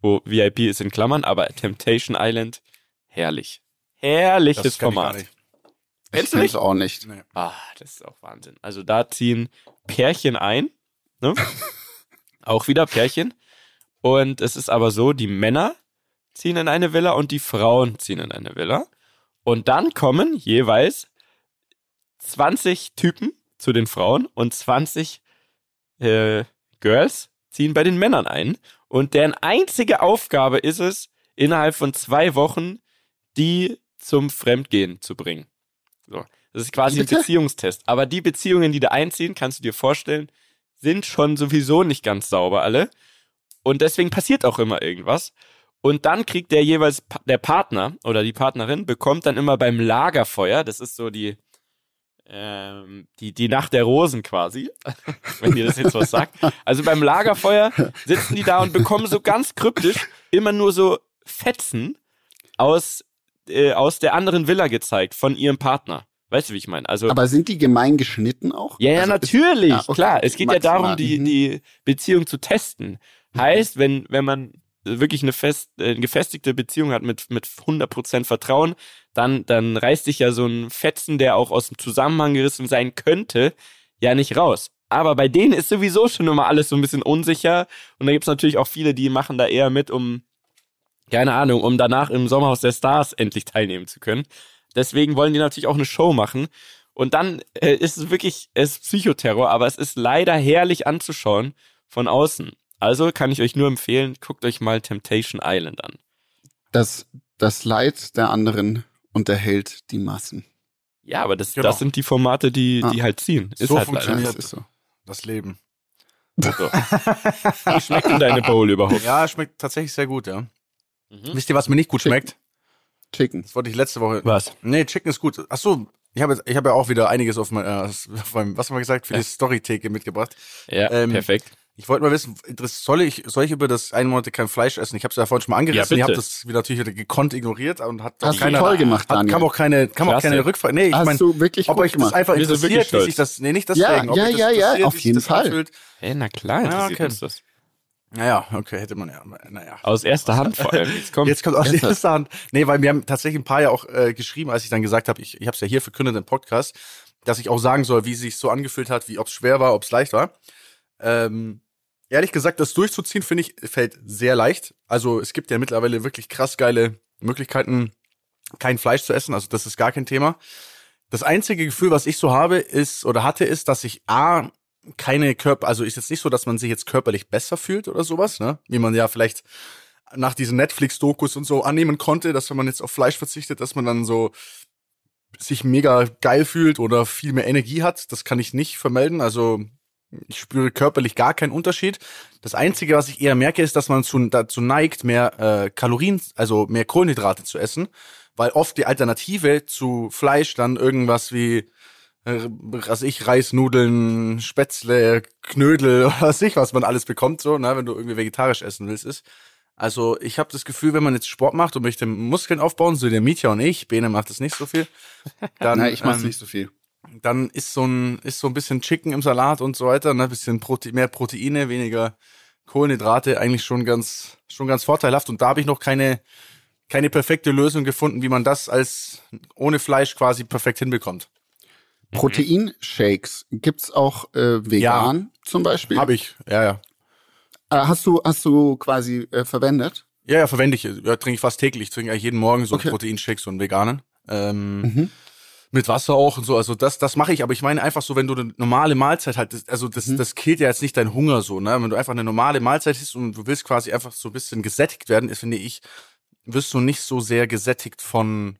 Speaker 3: Wo VIP ist in Klammern, aber Temptation Island, herrlich. Herrliches das Format. Ich
Speaker 1: Kennst du nicht? auch nicht.
Speaker 3: Nee. Ah, das ist auch Wahnsinn. Also da ziehen Pärchen ein, ne? *laughs* auch wieder Pärchen. Und es ist aber so, die Männer ziehen in eine Villa und die Frauen ziehen in eine Villa. Und dann kommen jeweils 20 Typen zu den Frauen und 20 äh, Girls ziehen bei den Männern ein. Und deren einzige Aufgabe ist es, innerhalb von zwei Wochen die zum Fremdgehen zu bringen. So. Das ist quasi Bitte? ein Beziehungstest. Aber die Beziehungen, die da einziehen, kannst du dir vorstellen, sind schon sowieso nicht ganz sauber alle. Und deswegen passiert auch immer irgendwas. Und dann kriegt der jeweils, der Partner oder die Partnerin bekommt dann immer beim Lagerfeuer, das ist so die, ähm, die, die Nacht der Rosen quasi, *laughs* wenn ihr das jetzt was sagt. Also beim Lagerfeuer sitzen die da und bekommen so ganz kryptisch immer nur so Fetzen aus, äh, aus der anderen Villa gezeigt von ihrem Partner. Weißt du, wie ich meine? Also,
Speaker 1: Aber sind die gemein geschnitten auch?
Speaker 3: Ja, ja, also natürlich, ist, ja, okay, klar. Es geht maximal. ja darum, die, mhm. die Beziehung zu testen. Heißt, wenn, wenn man wirklich eine, fest, äh, gefestigte Beziehung hat mit, mit 100% Vertrauen, dann, dann reißt sich ja so ein Fetzen, der auch aus dem Zusammenhang gerissen sein könnte, ja nicht raus. Aber bei denen ist sowieso schon immer alles so ein bisschen unsicher. Und da gibt's natürlich auch viele, die machen da eher mit, um, keine Ahnung, um danach im Sommerhaus der Stars endlich teilnehmen zu können. Deswegen wollen die natürlich auch eine Show machen. Und dann äh, ist es wirklich, es ist Psychoterror, aber es ist leider herrlich anzuschauen von außen. Also kann ich euch nur empfehlen, guckt euch mal Temptation Island an.
Speaker 1: Das, das Leid der anderen unterhält die Massen.
Speaker 3: Ja, aber das, genau. das sind die Formate, die, die ah. halt ziehen.
Speaker 2: Ist so halt funktioniert das, so. das Leben.
Speaker 3: So. *laughs* Wie schmeckt denn deine Bowl überhaupt?
Speaker 2: Ja, schmeckt tatsächlich sehr gut, ja. Mhm. Wisst ihr, was mir nicht gut Chicken. schmeckt?
Speaker 1: Chicken.
Speaker 2: Das wollte ich letzte Woche.
Speaker 3: Was?
Speaker 2: Nee, Chicken ist gut. Ach so, ich habe ich hab ja auch wieder einiges auf, mein, äh, auf meinem, was haben wir gesagt, für ja. die Storytheke mitgebracht.
Speaker 3: Ja, ähm, perfekt.
Speaker 2: Ich wollte mal wissen, soll ich, soll ich über das ein Monat kein Fleisch essen? Ich habe es ja vorhin schon mal angerissen. Ja, ich habe das wieder natürlich wieder gekonnt ignoriert und hat
Speaker 1: Hast keine, toll gemacht,
Speaker 2: hat, kam auch keine, kam auch keine Rückfrage. Nee, ich
Speaker 1: meine, ob
Speaker 2: euch das einfach Wir interessiert, wie sich das, nee, nicht deswegen.
Speaker 1: Ja, ja, ja, ja, auf jeden Fall.
Speaker 3: Hey, na klar,
Speaker 2: ja, okay. uns das. Naja, okay, hätte man ja, naja.
Speaker 3: Aus erster Hand vor allem.
Speaker 2: Jetzt kommt, Jetzt kommt aus erster, erster Hand. Nee, weil wir haben tatsächlich ein paar ja auch äh, geschrieben, als ich dann gesagt habe, ich, ich habe es ja hier verkündet im Podcast, dass ich auch sagen soll, wie es sich so angefühlt hat, wie ob es schwer war, ob es leicht war. Ähm, ehrlich gesagt, das durchzuziehen, finde ich, fällt sehr leicht. Also es gibt ja mittlerweile wirklich krass geile Möglichkeiten, kein Fleisch zu essen. Also das ist gar kein Thema. Das einzige Gefühl, was ich so habe, ist oder hatte, ist, dass ich A, keine Körper, also ist jetzt nicht so, dass man sich jetzt körperlich besser fühlt oder sowas, ne? Wie man ja vielleicht nach diesen Netflix-Dokus und so annehmen konnte, dass wenn man jetzt auf Fleisch verzichtet, dass man dann so sich mega geil fühlt oder viel mehr Energie hat. Das kann ich nicht vermelden. Also ich spüre körperlich gar keinen Unterschied. Das Einzige, was ich eher merke, ist, dass man zu, dazu neigt, mehr äh, Kalorien, also mehr Kohlenhydrate zu essen, weil oft die Alternative zu Fleisch dann irgendwas wie äh, was ich, Reisnudeln, Spätzle, Knödel, *laughs* was ich, was man alles bekommt, so, ne, wenn du irgendwie vegetarisch essen willst, ist. Also ich habe das Gefühl, wenn man jetzt Sport macht und möchte Muskeln aufbauen, so der Mietja und ich, Bene macht das nicht so viel. *laughs*
Speaker 1: Dann, Nein, ich mach's ähm, nicht so viel.
Speaker 2: Dann ist so ein ist so ein bisschen Chicken im Salat und so weiter, ne, bisschen Prote mehr Proteine, weniger Kohlenhydrate, eigentlich schon ganz schon ganz vorteilhaft. Und da habe ich noch keine keine perfekte Lösung gefunden, wie man das als ohne Fleisch quasi perfekt hinbekommt.
Speaker 1: Mhm. Proteinshakes gibt's auch äh, vegan ja, zum Beispiel?
Speaker 2: Habe ich, ja, ja.
Speaker 1: Äh, hast du hast du quasi äh, verwendet?
Speaker 2: Ja, ja, verwende ich. Ja, trinke ich fast täglich. Ich trinke eigentlich jeden Morgen so okay. Proteinshakes und veganen. Ähm, mhm. Mit Wasser auch und so. Also das, das mache ich. Aber ich meine einfach so, wenn du eine normale Mahlzeit halt, also das, mhm. das killt ja jetzt nicht deinen Hunger so, ne? Wenn du einfach eine normale Mahlzeit isst und du willst quasi einfach so ein bisschen gesättigt werden, ist, finde ich, wirst du nicht so sehr gesättigt von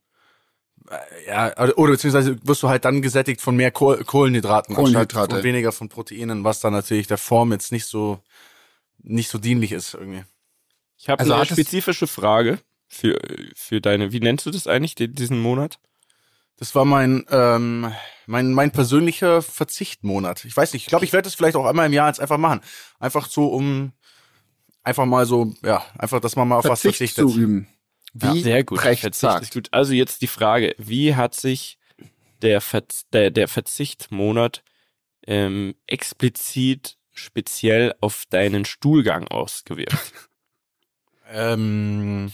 Speaker 2: äh, ja, oder beziehungsweise wirst du halt dann gesättigt von mehr Koh Kohlenhydraten,
Speaker 1: Kohlenhydrate.
Speaker 2: und weniger von Proteinen, was dann natürlich der Form jetzt nicht so nicht so dienlich ist irgendwie.
Speaker 3: Ich habe also eine spezifische Frage für für deine. Wie nennst du das eigentlich diesen Monat?
Speaker 2: Das war mein ähm, mein mein persönlicher Verzichtmonat. Ich weiß nicht. Ich glaube, ich werde das vielleicht auch einmal im Jahr jetzt einfach machen. Einfach so um einfach mal so ja einfach, dass man mal auf Verzicht was verzichtet.
Speaker 1: Zu üben.
Speaker 3: Wie ja, sehr gut. Verzicht sagt. ist gut. Also jetzt die Frage, wie hat sich der, Verz der, der Verzichtmonat ähm, explizit speziell auf deinen Stuhlgang ausgewirkt?
Speaker 2: ähm,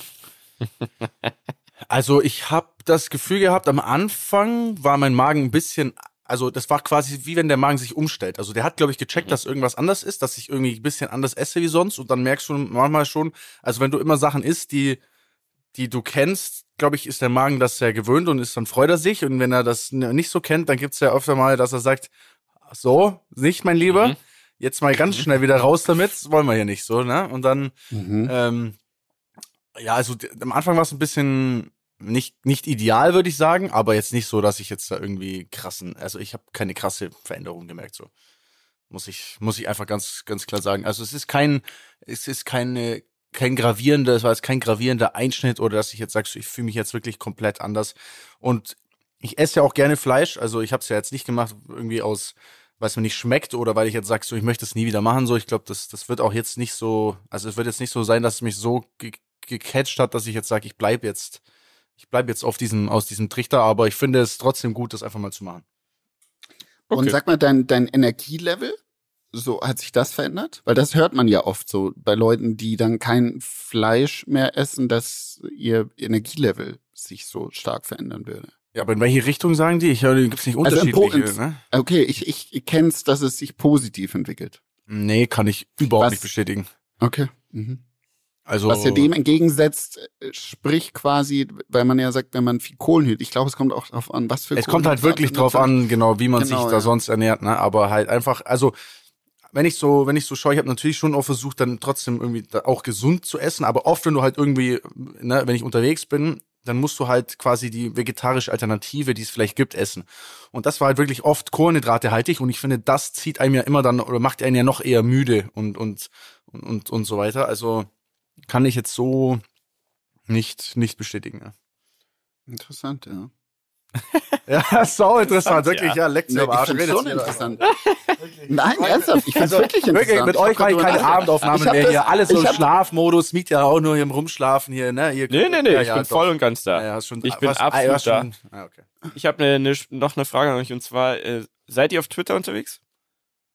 Speaker 2: *laughs* also ich habe das Gefühl gehabt, am Anfang war mein Magen ein bisschen also das war quasi wie wenn der Magen sich umstellt. Also der hat, glaube ich, gecheckt, mhm. dass irgendwas anders ist, dass ich irgendwie ein bisschen anders esse wie sonst und dann merkst du manchmal schon, also wenn du immer Sachen isst, die die du kennst, glaube ich, ist der Magen das sehr gewöhnt und ist dann freut er sich. Und wenn er das nicht so kennt, dann gibt es ja öfter mal, dass er sagt, so, nicht mein Lieber, mhm. jetzt mal ganz mhm. schnell wieder raus damit, das wollen wir hier nicht so, ne? Und dann, mhm. ähm, ja, also am Anfang war es ein bisschen nicht, nicht ideal, würde ich sagen, aber jetzt nicht so, dass ich jetzt da irgendwie krassen, also ich habe keine krasse Veränderung gemerkt, so. Muss ich, muss ich einfach ganz, ganz klar sagen. Also es ist kein, es ist keine kein gravierender, es war jetzt kein gravierender Einschnitt oder dass ich jetzt sage, ich fühle mich jetzt wirklich komplett anders. Und ich esse ja auch gerne Fleisch, also ich habe es ja jetzt nicht gemacht irgendwie aus, weil es mir nicht schmeckt oder weil ich jetzt sage, so ich möchte es nie wieder machen. So, ich glaube, das das wird auch jetzt nicht so, also es wird jetzt nicht so sein, dass es mich so gecatcht hat, dass ich jetzt sage, ich bleib jetzt, ich bleib jetzt auf diesem aus diesem Trichter. Aber ich finde es trotzdem gut, das einfach mal zu machen.
Speaker 1: Okay. Und sag mal, dein dein Energielevel? so hat sich das verändert? Weil das hört man ja oft so bei Leuten, die dann kein Fleisch mehr essen, dass ihr Energielevel sich so stark verändern würde.
Speaker 2: Ja, aber in welche Richtung sagen die? Ich höre, gibt es nicht also unterschiedliche. Also ne?
Speaker 1: Okay, ich, ich, ich kenne es, dass es sich positiv entwickelt.
Speaker 2: Nee, kann ich überhaupt Was? nicht bestätigen.
Speaker 1: Okay. Mhm. Also, Was ja dem entgegensetzt, äh, sprich quasi, weil man ja sagt, wenn man viel Kohlenhydrate, ich glaube, es kommt auch darauf an, was für
Speaker 2: Es kommt halt wirklich drauf an, genau, wie man genau, sich da ja. sonst ernährt, ne? Aber halt einfach, also wenn ich so, wenn ich so schaue, ich habe natürlich schon auch versucht, dann trotzdem irgendwie auch gesund zu essen, aber oft, wenn du halt irgendwie, ne, wenn ich unterwegs bin, dann musst du halt quasi die vegetarische Alternative, die es vielleicht gibt, essen. Und das war halt wirklich oft kohlenhydratehaltig und ich finde, das zieht einem ja immer dann oder macht einen ja noch eher müde und und und und, und so weiter. Also kann ich jetzt so nicht nicht bestätigen. Ja.
Speaker 1: Interessant, ja. *laughs*
Speaker 2: ja, so interessant, wirklich, ja, ja Lektion
Speaker 1: nee, Arsch. Ich schon interessant. *laughs* Nein, ernsthaft, ich finde also, wirklich interessant. Wirklich,
Speaker 2: mit euch mache ich keine Abendaufnahme mehr das, hier. Alles so Schlafmodus, Miet ja auch nur hier im Rumschlafen hier, ne? Hier,
Speaker 3: nee, nee, nee, ja, ich ja, bin doch. voll und ganz da. Ja, schon, ich bin was, absolut ah, schon, da. Ah, okay. Ich habe ne, ne, noch eine Frage an euch und zwar, äh, seid ihr auf Twitter unterwegs?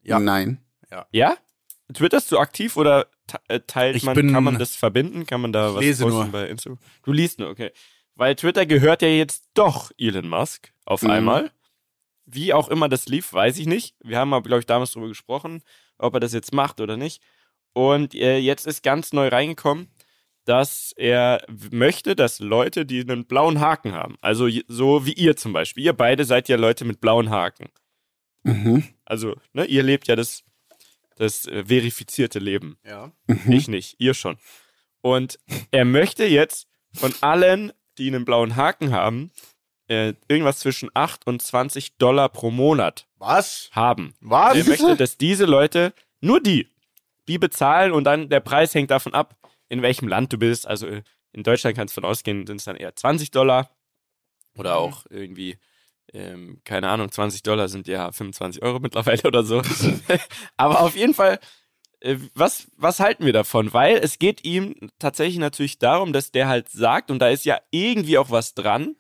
Speaker 1: Ja. Nein.
Speaker 3: Ja? Twitterst du aktiv oder äh, teilt ich man, bin, kann man das verbinden? Kann man da was
Speaker 2: posten nur.
Speaker 3: bei Instagram? Du liest nur, okay. Weil Twitter gehört ja jetzt doch Elon Musk auf mhm. einmal. Wie auch immer das lief, weiß ich nicht. Wir haben aber, glaube ich, damals darüber gesprochen, ob er das jetzt macht oder nicht. Und äh, jetzt ist ganz neu reingekommen, dass er möchte, dass Leute, die einen blauen Haken haben, also so wie ihr zum Beispiel, ihr beide seid ja Leute mit blauen Haken. Mhm. Also, ne, ihr lebt ja das, das äh, verifizierte Leben.
Speaker 2: Ja.
Speaker 3: Mhm. Ich nicht, ihr schon. Und er möchte jetzt von allen die einen blauen Haken haben, äh, irgendwas zwischen 8 und 20 Dollar pro Monat
Speaker 2: Was?
Speaker 3: haben.
Speaker 2: Was?
Speaker 3: Er möchte, dass diese Leute, nur die, die bezahlen und dann der Preis hängt davon ab, in welchem Land du bist. Also äh, in Deutschland kannst du davon ausgehen, sind es dann eher 20 Dollar oder mhm. auch irgendwie, ähm, keine Ahnung, 20 Dollar sind ja 25 Euro mittlerweile oder so. *laughs* Aber auf jeden Fall äh, was, was halten wir davon? Weil es geht ihm tatsächlich natürlich darum, dass der halt sagt, und da ist ja irgendwie auch was dran,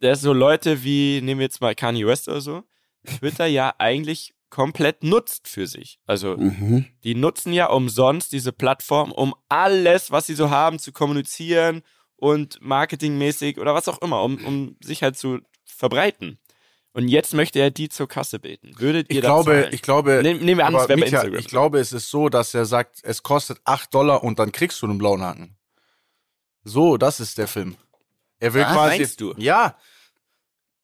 Speaker 3: dass so Leute wie, nehmen wir jetzt mal Kanye West oder so, Twitter ja eigentlich komplett nutzt für sich. Also mhm. die nutzen ja umsonst diese Plattform, um alles, was sie so haben, zu kommunizieren und marketingmäßig oder was auch immer, um, um sich halt zu verbreiten. Und jetzt möchte er die zur Kasse beten. Würdet ihr
Speaker 2: ich glaube,
Speaker 3: zahlen?
Speaker 2: ich glaube,
Speaker 3: nehmen wir an, es wäre
Speaker 2: Instagram. Ich glaube, es ist so, dass er sagt, es kostet 8 Dollar und dann kriegst du einen blauen Haken. So, das ist der Film. Er will
Speaker 3: Was
Speaker 2: quasi.
Speaker 3: meinst du?
Speaker 2: Ja.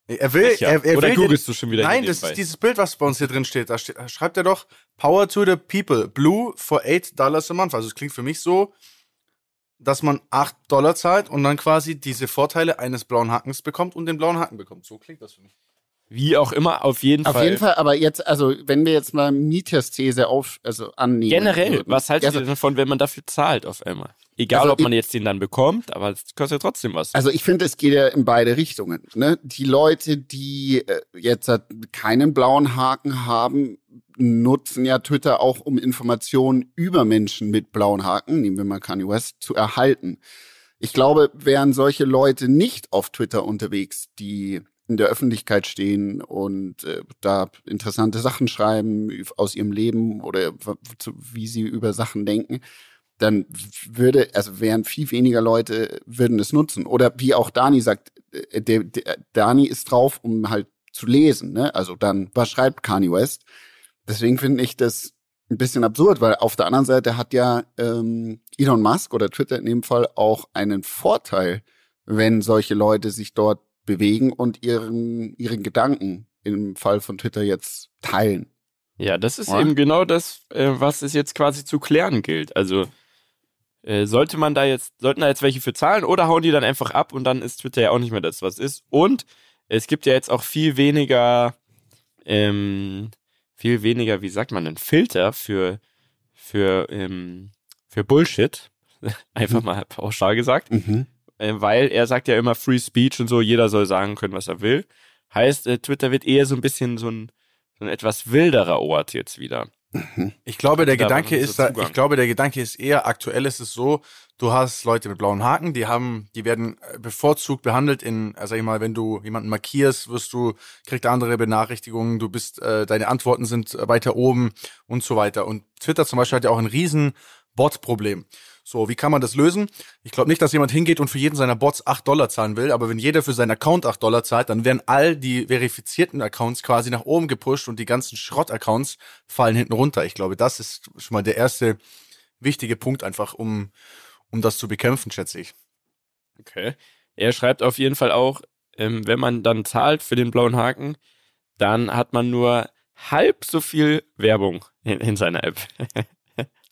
Speaker 2: Er will.
Speaker 3: Sicher.
Speaker 2: Er, er
Speaker 3: Oder
Speaker 2: will
Speaker 3: googelst du schon wieder
Speaker 2: Nein, das ist dieses Bild, was bei uns hier drin steht. Da steht, schreibt er doch Power to the People. Blue for 8 Dollars a month. Also es klingt für mich so, dass man 8 Dollar zahlt und dann quasi diese Vorteile eines blauen Hakens bekommt und den blauen Haken bekommt. So klingt das für mich.
Speaker 3: Wie auch immer, auf jeden
Speaker 1: Auf
Speaker 3: Fall.
Speaker 1: jeden Fall, aber jetzt, also wenn wir jetzt mal Mieters These auf, also annehmen.
Speaker 3: Generell,
Speaker 1: würden.
Speaker 3: was haltet
Speaker 1: also,
Speaker 3: ihr davon, wenn man dafür zahlt auf einmal? Egal,
Speaker 1: Also
Speaker 3: ob man jetzt den dann bekommt, aber es kostet ja trotzdem was.
Speaker 1: Also ich finde, es geht ja in beide Richtungen. Ne? Die Leute, die äh, jetzt halt keinen blauen Haken haben, nutzen ja Twitter auch, um Informationen über Menschen mit blauen Haken, nehmen wir mal Kanye West, zu erhalten. Ich glaube, wären solche Leute nicht auf Twitter unterwegs, die in der Öffentlichkeit stehen und äh, da interessante Sachen schreiben aus ihrem Leben oder wie sie über Sachen denken, dann würde, also wären viel weniger Leute würden es nutzen. Oder wie auch Dani sagt, äh, der, der, Dani ist drauf, um halt zu lesen. Ne? Also dann, was schreibt Kanye West? Deswegen finde ich das ein bisschen absurd, weil auf der anderen Seite hat ja ähm, Elon Musk oder Twitter in dem Fall auch einen Vorteil, wenn solche Leute sich dort bewegen und ihren, ihren Gedanken im Fall von Twitter jetzt teilen.
Speaker 3: Ja, das ist
Speaker 1: Ja.
Speaker 3: eben genau das, äh, was es jetzt quasi zu klären gilt. Also äh, sollte man da jetzt, sollten da jetzt welche für zahlen oder hauen die dann einfach ab und dann ist Twitter ja auch nicht mehr das, was ist. Und es gibt ja jetzt auch viel weniger, ähm, viel weniger, wie sagt man denn, Filter für, für, ähm, für Bullshit. *laughs* Einfach mal pauschal gesagt
Speaker 1: Mhm.
Speaker 3: Äh, weil er sagt ja immer Free Speech und so, jeder soll sagen können, was er will. Heißt, äh, Twitter wird eher so ein bisschen so ein, so ein etwas wilderer Ort jetzt wieder.
Speaker 2: Ich glaube, der Gedanke ist, da, ich glaube, der Gedanke ist eher, aktuell ist es so, du hast Leute mit blauen Haken, die haben, die werden äh, bevorzugt behandelt in, sag ich mal, wenn du jemanden markierst, wirst du, kriegt er andere Benachrichtigungen, du bist, äh, deine Antworten sind weiter oben und so weiter. Und Twitter zum Beispiel hat ja auch ein riesen Bot-Problem. So, wie kann man das lösen? Ich glaube nicht, dass jemand hingeht und für jeden seiner Bots 8 Dollar zahlen will, aber wenn jeder für seinen Account 8 Dollar zahlt, dann werden all die verifizierten Accounts quasi nach oben gepusht und die ganzen Schrott-Accounts fallen hinten runter. Ich glaube, das ist schon mal der erste wichtige Punkt einfach, um, um das zu bekämpfen, schätze ich.
Speaker 3: Okay. Er schreibt auf jeden Fall auch, ähm, wenn man dann zahlt für den blauen Haken, dann hat man nur halb so viel Werbung in, in seiner App. *laughs*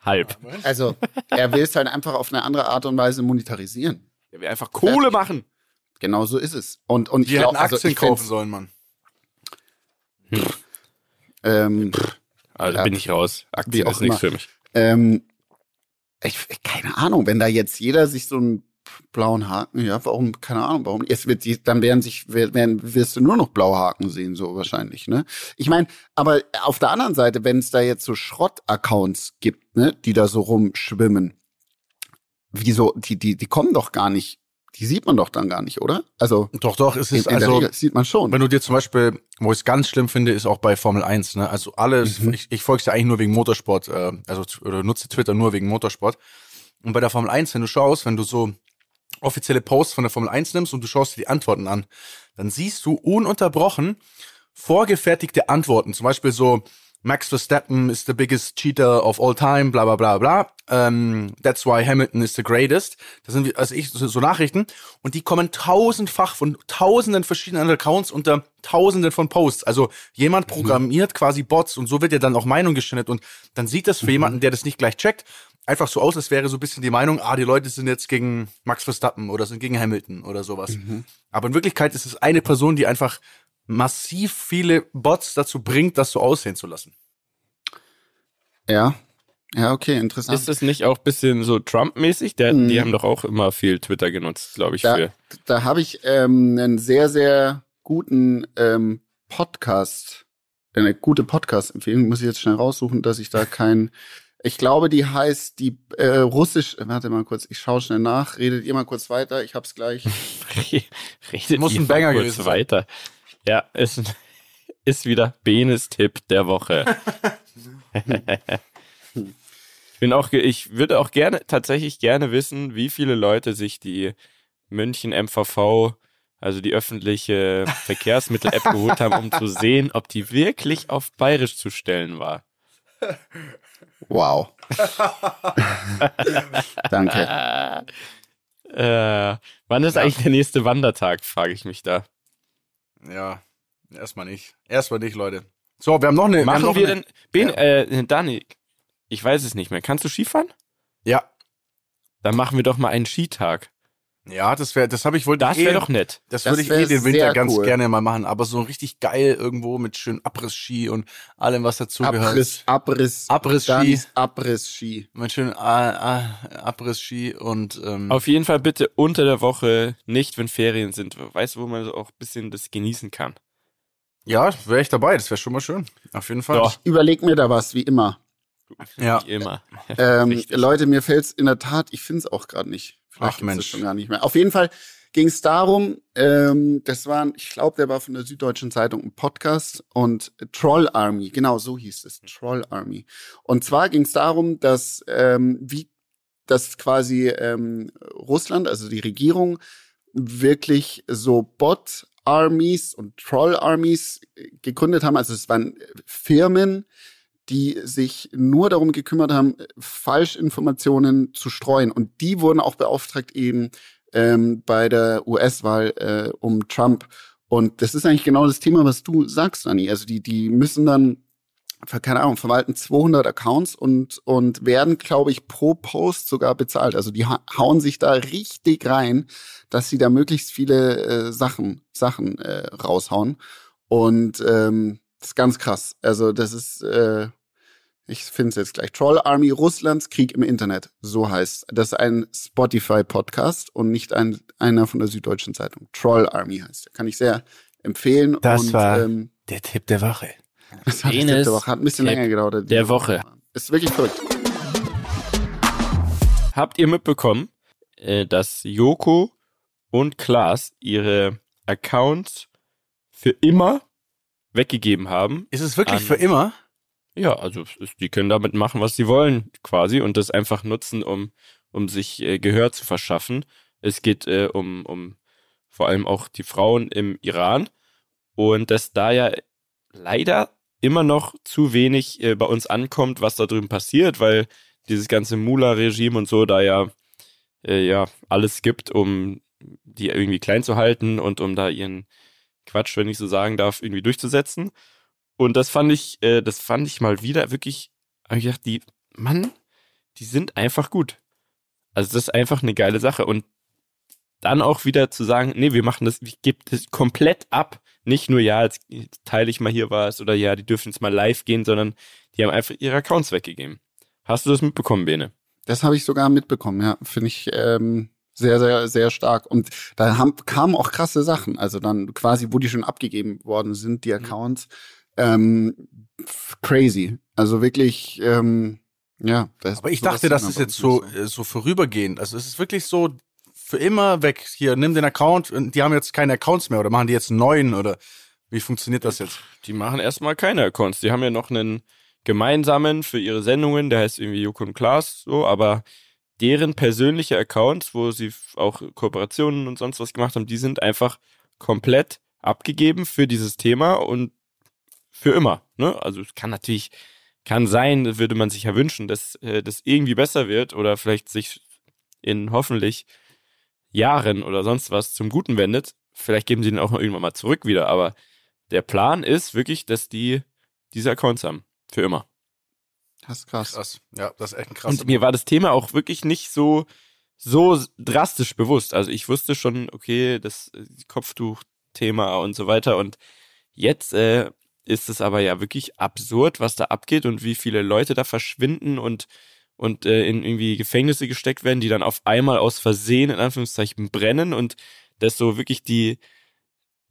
Speaker 3: halb.
Speaker 1: Also er will es halt einfach auf eine andere Art und Weise monetarisieren.
Speaker 3: Er will einfach Kohle machen.
Speaker 1: Genau so ist es. Und, und ich
Speaker 2: Wir
Speaker 1: glaube,
Speaker 2: hätten
Speaker 1: also
Speaker 2: Aktien
Speaker 1: ich
Speaker 2: kaufen
Speaker 1: find's,
Speaker 2: sollen, Mann.
Speaker 1: ähm,
Speaker 3: Also
Speaker 1: Ja.
Speaker 3: bin ich raus.
Speaker 1: Wie
Speaker 3: Aktien
Speaker 1: auch
Speaker 3: ist nichts
Speaker 1: immer.
Speaker 3: für mich.
Speaker 1: ähm, ich, keine Ahnung, wenn da jetzt jeder sich so einen blauen Haken, ja, warum, keine Ahnung, warum, es wird, die- dann werden sich, werden, wirst du nur noch blaue Haken sehen, so wahrscheinlich, ne? Ich meine, aber auf der anderen Seite, wenn es da jetzt so Schrott-Accounts gibt, ne, die da so rumschwimmen, wieso, die, die, die kommen doch gar nicht, die sieht man doch dann gar nicht, oder? Also,
Speaker 2: Doch, doch, es
Speaker 1: in,
Speaker 2: ist
Speaker 1: in der
Speaker 2: also,
Speaker 1: Regel sieht man schon.
Speaker 2: wenn du dir zum Beispiel, wo ich es ganz schlimm finde, ist auch bei Formel 1, ne? Also alles,
Speaker 1: Mhm.
Speaker 2: ich, ich folge ja eigentlich nur wegen Motorsport, äh, also oder nutze Twitter nur wegen Motorsport. Und bei der Formel 1, wenn du schaust, wenn du so offizielle Posts von der Formel 1 nimmst und du schaust dir die Antworten an, dann siehst du ununterbrochen vorgefertigte Antworten. Zum Beispiel so, Max Verstappen is the biggest cheater of all time, bla bla bla bla. Ähm, that's why Hamilton is the greatest. Das sind also ich so, so Nachrichten und die kommen tausendfach von tausenden verschiedenen Accounts unter tausenden von Posts. Also jemand programmiert quasi Bots und so wird ja dann auch Meinung geschnitten und dann sieht das für jemanden, der das nicht gleich checkt, einfach so aus, als wäre so ein bisschen die Meinung, ah, die Leute sind jetzt gegen Max Verstappen oder sind gegen Hamilton oder sowas. Aber in Wirklichkeit ist es eine Person, die einfach massiv viele Bots dazu bringt, das so aussehen zu lassen.
Speaker 1: ja. Ja, okay, interessant.
Speaker 3: Ist das nicht auch ein bisschen so Trump-mäßig?
Speaker 1: Mhm.
Speaker 3: Die haben doch auch immer viel Twitter genutzt, glaube ich,
Speaker 1: Da,
Speaker 3: für.
Speaker 1: da habe ich ähm, einen sehr, sehr guten ähm, Podcast, eine gute Podcast-Empfehlung, muss ich jetzt schnell raussuchen, dass ich da kein, ich glaube, die heißt die äh, russisch, warte mal kurz, ich schaue schnell nach, redet ihr mal kurz weiter, ich hab's gleich. *laughs*
Speaker 3: Redet
Speaker 2: Muss
Speaker 3: ihr
Speaker 2: ein
Speaker 3: mal
Speaker 2: Banger
Speaker 3: kurz
Speaker 2: gewesen sein.
Speaker 3: weiter. Ja, ist, ist wieder Benes Tipp der Woche. *laughs* ich bin auch, ich würde auch gerne, tatsächlich gerne wissen, wie viele Leute sich die München MVV, also die öffentliche Verkehrsmittel-App geholt haben, um zu sehen, ob die wirklich auf Bayerisch zu stellen war. *laughs*
Speaker 1: Wow. *laughs* Danke.
Speaker 3: Äh, wann ist ja. eigentlich der nächste Wandertag, frage ich mich da.
Speaker 2: Ja, erstmal nicht. Erstmal nicht, Leute. So, wir haben noch eine.
Speaker 3: Machen wir,
Speaker 2: noch
Speaker 3: wir denn, ben, ja. äh, Dani, ich weiß es nicht mehr. Kannst du Skifahren?
Speaker 2: Ja.
Speaker 3: Dann machen wir doch mal einen Skitag.
Speaker 2: Ja, das wäre, das habe ich wohl.
Speaker 3: Das wäre eh, doch nett.
Speaker 2: Das, das würde ich eh den Winter ganz cool. gerne mal machen, aber so richtig geil irgendwo mit schön Abriss-Ski und allem, was dazugehört.
Speaker 1: Abriss, Abriss,
Speaker 2: Abriss-Ski.
Speaker 1: Abriss-Ski.
Speaker 2: Mit schön äh, äh, Abriss-Ski und ähm,
Speaker 3: Auf jeden Fall bitte unter der Woche, nicht wenn Ferien sind. Weißt du, wo man so auch ein bisschen das genießen kann.
Speaker 2: Ja, wäre ich dabei, das wäre schon mal schön. Auf jeden Fall.
Speaker 1: Ich überleg mir da was, wie immer.
Speaker 3: Ja. Wie immer.
Speaker 1: Ähm, *laughs* Leute, mir fällt's in der Tat, ich finde es auch gerade nicht.
Speaker 2: Vielleicht Ach Mensch.
Speaker 1: schon gar nicht mehr. Auf jeden Fall ging es darum, ähm, das war, ich glaube, der war von der Süddeutschen Zeitung ein Podcast und Troll Army, genau so hieß es, Troll Army. Und zwar ging es darum, dass ähm, wie dass quasi ähm, Russland, also die Regierung, wirklich so Bot-Armies und Troll-Armies gegründet haben. Also es waren Firmen, die sich nur darum gekümmert haben, Falschinformationen zu streuen. Und die wurden auch beauftragt eben ähm, bei der US-Wahl äh, um Trump. Und das ist eigentlich genau das Thema, was du sagst, Anni. Also die, die müssen dann, keine Ahnung, verwalten 200 Accounts und, und werden, glaube ich, pro Post sogar bezahlt. Also die hauen sich da richtig rein, dass sie da möglichst viele äh, Sachen, Sachen äh, raushauen. Und ähm, das ist ganz krass. Also das ist, äh, ich finde es jetzt gleich, Troll Army Russlands Krieg im Internet. So heißt Das ist ein Spotify-Podcast und nicht ein, einer von der Süddeutschen Zeitung. Troll Army heißt. Kann ich sehr empfehlen.
Speaker 2: Das
Speaker 1: und,
Speaker 2: war ähm, der Tipp der Woche.
Speaker 1: Das war der Tipp der Woche. Hat ein bisschen Tipp länger gedauert.
Speaker 3: Der Woche.
Speaker 1: Ist wirklich verrückt.
Speaker 3: Habt ihr mitbekommen, äh, dass Joko und Klaas ihre Accounts für immer weggegeben haben.
Speaker 2: Ist es wirklich für immer?
Speaker 3: Ja, also die können damit machen, was sie wollen, quasi, und das einfach nutzen, um, um sich äh, Gehör zu verschaffen. Es geht äh, um, um vor allem auch die Frauen im Iran und dass da ja leider immer noch zu wenig äh, bei uns ankommt, was da drüben passiert, weil dieses ganze Mula-Regime und so da ja, äh, ja alles gibt, um die irgendwie klein zu halten und um da ihren Quatsch, wenn ich so sagen darf, irgendwie durchzusetzen. Und das fand ich, äh, das fand ich mal wieder wirklich, hab ich gedacht, die, Mann, die sind einfach gut. Also das ist einfach eine geile Sache. Und dann auch wieder zu sagen, nee, wir machen das, ich gebe das komplett ab. Nicht nur, ja, jetzt teile ich mal hier was oder ja, die dürfen jetzt mal live gehen, sondern die haben einfach ihre Accounts weggegeben. Hast du das mitbekommen, Bene?
Speaker 1: Das habe ich sogar mitbekommen, ja. Finde ich, ähm, sehr, sehr, sehr stark. Und da haben, kamen auch krasse Sachen. Also dann quasi, wo die schon abgegeben worden sind, die mhm. Accounts. Ähm, crazy. Also wirklich, ähm, ja.
Speaker 2: Das Aber ich dachte, das ist jetzt so, äh, so vorübergehend. Also es ist wirklich so für immer weg. Hier, nimm den Account und die haben jetzt keine Accounts mehr oder machen die jetzt einen neuen oder wie funktioniert das jetzt?
Speaker 3: Die machen erstmal keine Accounts. Die haben ja noch einen gemeinsamen für ihre Sendungen, der heißt irgendwie Joko und Klaas, so, aber deren persönliche Accounts, wo sie auch Kooperationen und sonst was gemacht haben, die sind einfach komplett abgegeben für dieses Thema und für immer. Ne? Also es kann natürlich, kann sein, würde man sich ja wünschen, dass äh, das irgendwie besser wird oder vielleicht sich in hoffentlich Jahren oder sonst was zum Guten wendet. Vielleicht geben sie den auch irgendwann mal zurück wieder, aber der Plan ist wirklich, dass die diese Accounts haben. Für immer.
Speaker 1: Das ist krass.
Speaker 2: krass. Ja, das ist echt ein krass.
Speaker 3: Und mir war das Thema auch wirklich nicht so, so drastisch bewusst. Also ich wusste schon, okay, das Kopftuch-Thema und so weiter. Und jetzt äh, ist es aber ja wirklich absurd, was da abgeht und wie viele Leute da verschwinden und und äh, in irgendwie Gefängnisse gesteckt werden, die dann auf einmal aus Versehen in Anführungszeichen brennen und das so wirklich die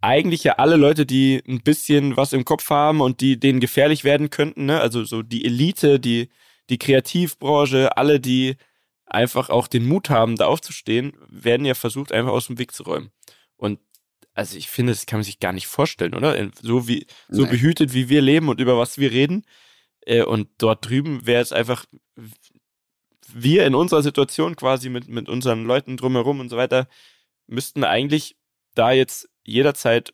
Speaker 3: eigentlich ja alle Leute, die ein bisschen was im Kopf haben und die denen gefährlich werden könnten, ne? Also so die Elite, die, die Kreativbranche, alle, die einfach auch den Mut haben, da aufzustehen, werden ja versucht, einfach aus dem Weg zu räumen. Und also ich finde, das kann man sich gar nicht vorstellen, oder? So wie, so nee. behütet, wie wir leben und über was wir reden. Äh, und dort drüben wäre es einfach, wir in unserer Situation quasi mit, mit unseren Leuten drumherum und so weiter, müssten eigentlich da jetzt jederzeit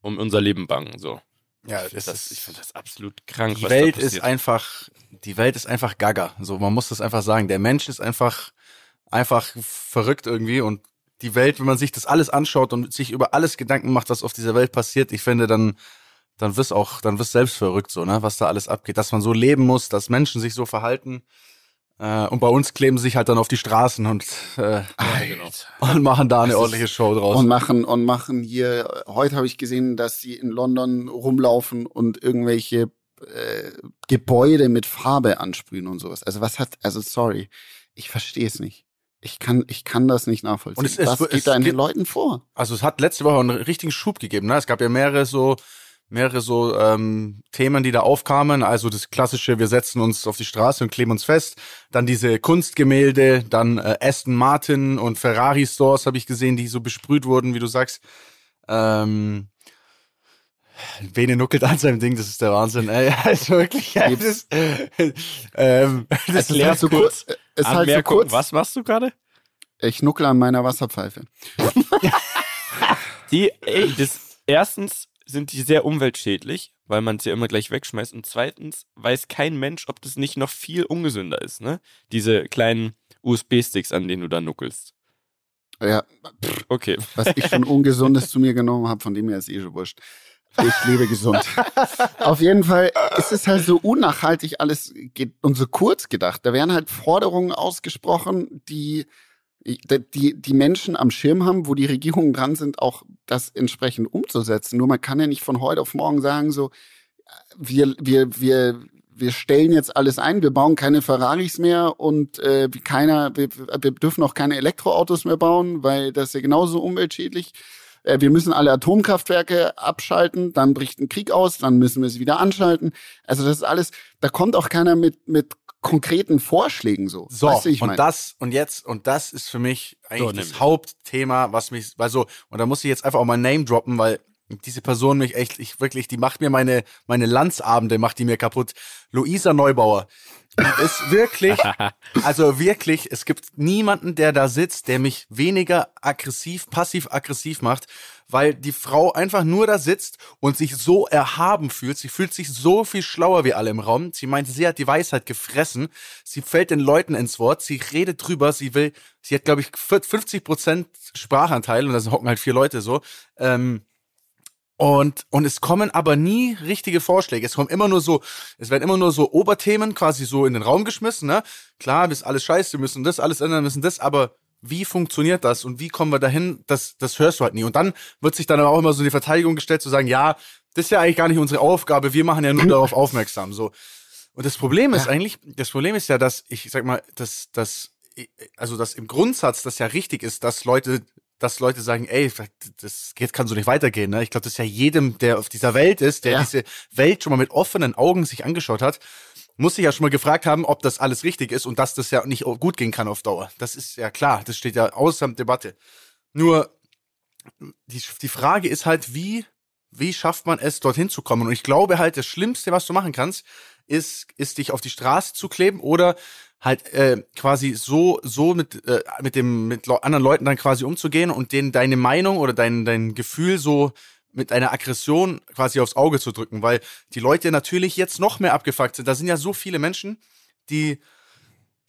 Speaker 3: um unser Leben bangen. So.
Speaker 2: Ja, ich das
Speaker 3: ist, ich finde das absolut krank.
Speaker 2: Die Welt ist einfach, die Welt ist einfach gaga. So, man muss das einfach sagen. Der Mensch ist einfach einfach verrückt irgendwie und die Welt, wenn man sich das alles anschaut und sich über alles Gedanken macht, was auf dieser Welt passiert, ich finde, dann, dann wirst auch, dann wirst selbst verrückt so, ne, was da alles abgeht, dass man so leben muss, dass Menschen sich so verhalten. Äh, und bei uns kleben sie sich halt dann auf die Straßen und, äh, genau. und machen da eine das ordentliche Show draus.
Speaker 1: Und machen, und machen hier, heute habe ich gesehen, dass sie in London rumlaufen und irgendwelche äh, Gebäude mit Farbe ansprühen und sowas. Also was hat, also sorry, ich verstehe es nicht. Ich kann, ich kann das nicht nachvollziehen. Und es, was es, geht da in den Leuten vor?
Speaker 2: Also es hat letzte Woche einen richtigen Schub gegeben. Ne? Es gab ja mehrere so mehrere so ähm, Themen, die da aufkamen. Also das klassische, wir setzen uns auf die Straße und kleben uns fest. Dann diese Kunstgemälde, dann äh, Aston Martin und Ferrari Stores habe ich gesehen, die so besprüht wurden, wie du sagst. Ähm, Bene nuckelt an seinem Ding, das ist der Wahnsinn. Ey, *laughs* also wirklich, ja, das, ähm,
Speaker 3: das ist halt so kurz. Ist halt so kurz. Was machst du gerade?
Speaker 1: Ich nuckel an meiner Wasserpfeife. *laughs*
Speaker 3: die, ey, das, erstens sind die sehr umweltschädlich, weil man sie ja immer gleich wegschmeißt. Und zweitens weiß kein Mensch, ob das nicht noch viel ungesünder ist, ne? Diese kleinen USB-Sticks, an denen du da nuckelst.
Speaker 1: Ja, pff, okay. Was ich schon Ungesundes zu mir genommen habe, von dem her ist eh schon wurscht. Ich lebe gesund. Auf jeden Fall ist es halt so unnachhaltig alles und so kurz gedacht. Da werden halt Forderungen ausgesprochen, die die, die Menschen am Schirm haben, wo die Regierungen dran sind, auch das entsprechend umzusetzen. Nur man kann ja nicht von heute auf morgen sagen, so, wir, wir, wir, wir stellen jetzt alles ein, wir bauen keine Ferraris mehr und äh, keiner, wir, wir dürfen auch keine Elektroautos mehr bauen, weil das ist ja genauso umweltschädlich. Äh, wir müssen alle Atomkraftwerke abschalten, dann bricht ein Krieg aus, dann müssen wir sie wieder anschalten. Also das ist alles, da kommt auch keiner mit, mit konkreten Vorschlägen so.
Speaker 2: So, weißt du, und mein? das, und jetzt, und das ist für mich eigentlich so, das Hauptthema, was mich, weil so, und da muss ich jetzt einfach auch mal Name droppen, weil diese Person mich echt, ich wirklich, die macht mir meine, meine Landsabende, macht die mir kaputt. Luisa Neubauer. Die ist wirklich, *laughs* also wirklich, es gibt niemanden, der da sitzt, der mich weniger aggressiv, passiv-aggressiv macht, weil die Frau einfach nur da sitzt und sich so erhaben fühlt. Sie fühlt sich so viel schlauer wie alle im Raum. Sie meint, sie hat die Weisheit gefressen. Sie fällt den Leuten ins Wort. Sie redet drüber. Sie will, sie hat, glaube ich, 50 Prozent Sprachanteil und da hocken halt vier Leute so. Ähm, und, und es kommen aber nie richtige Vorschläge. Es kommen immer nur so, es werden immer nur so Oberthemen quasi so in den Raum geschmissen, ne? Klar, das ist alles scheiße, wir müssen das alles ändern, müssen das, aber wie funktioniert das und wie kommen wir dahin, das, das hörst du halt nie. Und dann wird sich dann aber auch immer so die Verteidigung gestellt, zu sagen, ja, das ist ja eigentlich gar nicht unsere Aufgabe, wir machen ja nur darauf aufmerksam, so. Und das Problem ist ja. eigentlich, das Problem ist ja, dass ich sag mal, dass, dass, also, dass im Grundsatz das ja richtig ist, dass Leute dass Leute sagen, ey, das geht, kann so nicht weitergehen. Ne? Ich glaube, das ist ja jedem, der auf dieser Welt ist, der ja. diese Welt schon mal mit offenen Augen sich angeschaut hat, muss sich ja schon mal gefragt haben, ob das alles richtig ist und dass das ja nicht gut gehen kann auf Dauer. Das ist ja klar, das steht ja außer Debatte. Nur die, die Frage ist halt, wie, wie schafft man es, dorthin zu kommen? Und ich glaube halt, das Schlimmste, was du machen kannst, ist, ist dich auf die Straße zu kleben oder halt äh, quasi so so mit äh, mit dem mit anderen Leuten dann quasi umzugehen und denen deine Meinung oder dein dein Gefühl so mit einer Aggression quasi aufs Auge zu drücken, weil die Leute natürlich jetzt noch mehr abgefuckt sind. Da sind ja so viele Menschen, die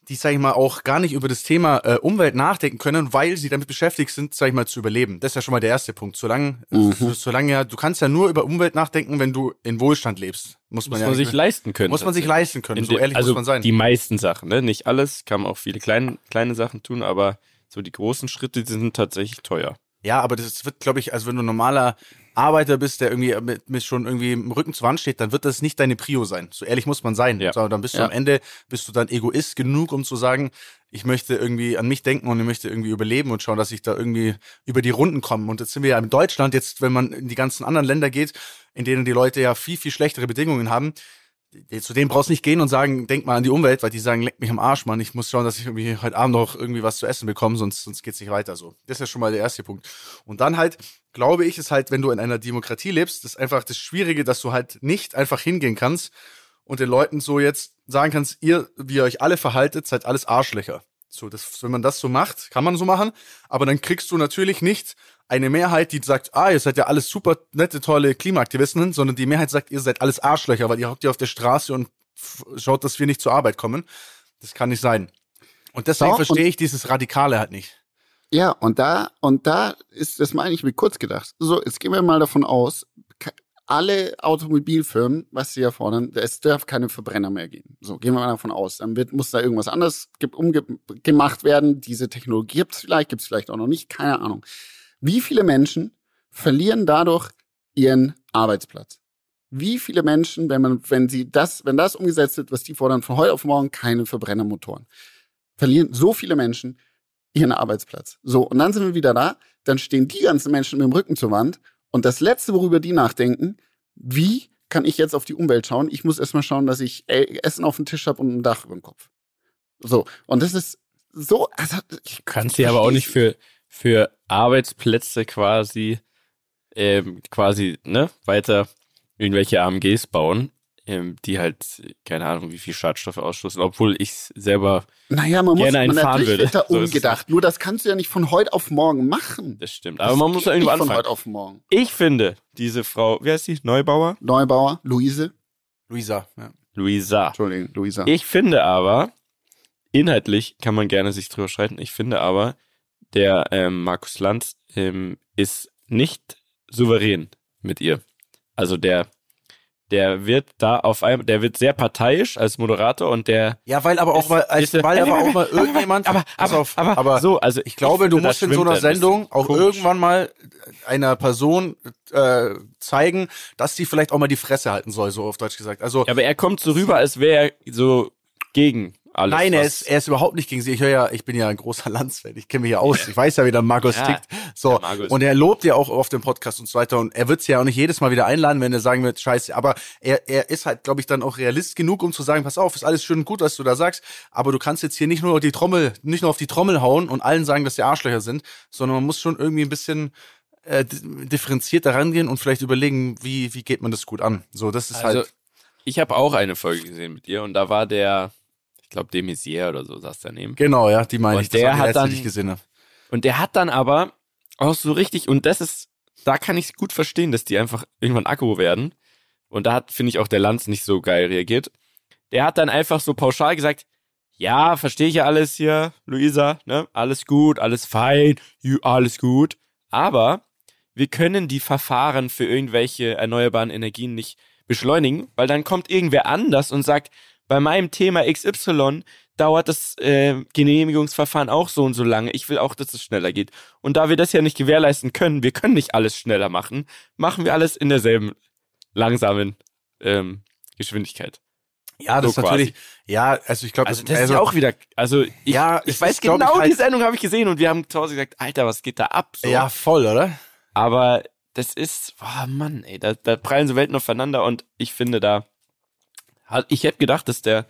Speaker 2: die, sag ich mal, auch gar nicht über das Thema äh, Umwelt nachdenken können, weil sie damit beschäftigt sind, sag ich mal, zu überleben. Das ist ja schon mal der erste Punkt. Solange, mhm. solange ja, du kannst ja nur über Umwelt nachdenken, wenn du in Wohlstand lebst. Muss man, muss
Speaker 3: ja, man sich leisten können.
Speaker 2: Muss man sich leisten können.
Speaker 3: so ehrlich also muss man sein. Die meisten Sachen, ne? Nicht alles, kann man auch viele kleine, kleine Sachen tun, aber so die großen Schritte, die sind tatsächlich teuer.
Speaker 2: Ja, aber das wird, glaube ich, also wenn du normaler Arbeiter bist, der irgendwie mit, mit schon irgendwie im Rücken zur Wand steht, dann wird das nicht deine Prio sein. So ehrlich muss man sein. Ja. So, dann bist du ja. am Ende, bist du dann Egoist genug, um zu sagen, ich möchte irgendwie an mich denken und ich möchte irgendwie überleben und schauen, dass ich da irgendwie über die Runden komme. Und jetzt sind wir ja in Deutschland, jetzt, wenn man in die ganzen anderen Länder geht, in denen die Leute ja viel, viel schlechtere Bedingungen haben, zu denen brauchst nicht gehen und sagen, denk mal an die Umwelt, weil die sagen, leck mich am Arsch, Mann. Ich muss schauen, dass ich irgendwie heute Abend noch irgendwie was zu essen bekomme, sonst, sonst geht's nicht weiter so. Das ist ja schon mal der erste Punkt. Und dann halt, glaube ich, ist halt, wenn du in einer Demokratie lebst, das ist einfach das Schwierige, dass du halt nicht einfach hingehen kannst und den Leuten so jetzt sagen kannst, ihr, wie ihr euch alle verhaltet, seid alles Arschlöcher. So, das, wenn man das so macht, kann man so machen, aber dann kriegst du natürlich nicht eine Mehrheit, die sagt, ah, ihr seid ja alles super nette, tolle Klimaaktivisten, sondern die Mehrheit sagt, ihr seid alles Arschlöcher, weil ihr hockt ja auf der Straße und schaut, dass wir nicht zur Arbeit kommen. Das kann nicht sein. Und deswegen so, verstehe ich dieses Radikale halt nicht.
Speaker 1: Ja, und da, und da ist, das meine ich mir kurz gedacht. So, jetzt gehen wir mal davon aus, alle Automobilfirmen, was sie ja fordern, es darf keine Verbrenner mehr geben. So, gehen wir mal davon aus. Dann wird, muss da irgendwas anderes umgemacht werden. Diese Technologie gibt es vielleicht, gibt es vielleicht auch noch nicht, keine Ahnung. Wie viele Menschen verlieren dadurch ihren Arbeitsplatz? Wie viele Menschen, wenn man, wenn sie das, wenn das umgesetzt wird, was die fordern, von heute auf morgen keine Verbrennermotoren, verlieren so viele Menschen ihren Arbeitsplatz. So, und dann sind wir wieder da, dann stehen die ganzen Menschen mit dem Rücken zur Wand und das Letzte, worüber die nachdenken, wie kann ich jetzt auf die Umwelt schauen? Ich muss erstmal schauen, dass ich äh, Essen auf dem Tisch habe und ein Dach über dem Kopf. So, und das ist so. Also,
Speaker 3: ich kann sie aber auch nicht für, für Arbeitsplätze quasi, ähm, quasi, ne, weiter irgendwelche AMGs bauen ähm, die halt, keine Ahnung, wie viel Schadstoffe ausstoßen, obwohl ich selber
Speaker 1: naja, man gerne muss, einen fahren würde. Da so umgedacht. Nur das kannst du ja nicht von heute auf morgen machen.
Speaker 3: Das stimmt. Aber das man muss ja irgendwo anfangen.
Speaker 1: Von heute auf morgen.
Speaker 3: Ich finde, diese Frau, wie heißt die? Neubauer?
Speaker 1: Neubauer, Luise.
Speaker 2: Luisa, ja.
Speaker 3: Luisa.
Speaker 1: Entschuldigung, Luisa.
Speaker 3: Ich finde aber, inhaltlich kann man gerne sich drüber streiten, ich finde aber, der ähm, Markus Lanz ähm, ist nicht souverän mit ihr. Also der der wird da auf einmal, der wird sehr parteiisch als Moderator und der.
Speaker 2: Ja, weil aber auch ist, mal, als, weil aber auch mal irgendjemand.
Speaker 3: Aber, aber, auf, aber, aber, so, also
Speaker 2: ich glaube, ich du musst in so einer Sendung auch komisch. irgendwann mal einer Person äh, zeigen, dass sie vielleicht auch mal die Fresse halten soll, so auf Deutsch gesagt. Also.
Speaker 3: Ja, aber er kommt so rüber, als wäre er so gegen alles.
Speaker 2: Nein, er ist, er ist überhaupt nicht gegen sie. Ich höre ja, ich bin ja ein großer *laughs* Landsfan. Ich kenne mich ja aus. Ich weiß ja, wie der Markus ja, tickt. So. Markus. Und er lobt ja auch auf dem Podcast und so weiter. Und er wird sie ja auch nicht jedes Mal wieder einladen, wenn er sagen wird, scheiße. Aber er, er ist halt, glaube ich, dann auch realist genug, um zu sagen, pass auf, ist alles schön und gut, was du da sagst. Aber du kannst jetzt hier nicht nur die Trommel, nicht nur auf die Trommel hauen und allen sagen, dass sie Arschlöcher sind, sondern man muss schon irgendwie ein bisschen, äh, differenzierter rangehen und vielleicht überlegen, wie, wie geht man das gut an. So, das ist also, halt.
Speaker 3: Ich habe auch eine Folge gesehen mit dir und da war der, ich glaube, Demisier oder so saß daneben.
Speaker 2: Genau, ja, die meine ich.
Speaker 3: Der hat dann, die gesehen habe. Und der hat dann aber auch so richtig, und das ist, da kann ich gut verstehen, dass die einfach irgendwann Akku werden. Und da hat, finde ich, auch der Lanz nicht so geil reagiert. Der hat dann einfach so pauschal gesagt, ja, verstehe ich ja alles hier, Luisa, ne? Alles gut, alles fein, alles gut. Aber wir können die Verfahren für irgendwelche erneuerbaren Energien nicht beschleunigen, weil dann kommt irgendwer anders und sagt, bei meinem Thema XY dauert das äh, Genehmigungsverfahren auch so und so lange. Ich will auch, dass es schneller geht. Und da wir das ja nicht gewährleisten können, wir können nicht alles schneller machen, machen wir alles in derselben langsamen ähm, Geschwindigkeit.
Speaker 2: Ja, das so ist natürlich, ja, also ich glaube,
Speaker 3: also das also, ist ja auch wieder, also ich, ja, ich weiß ist, genau, ich halt, die Sendung habe ich gesehen und wir haben zu Hause gesagt, Alter, was geht da ab?
Speaker 2: So. Ja, voll, oder?
Speaker 3: Aber das ist, oh Mann, ey, da, da prallen so Welten aufeinander und ich finde da, ich hätte gedacht, dass der,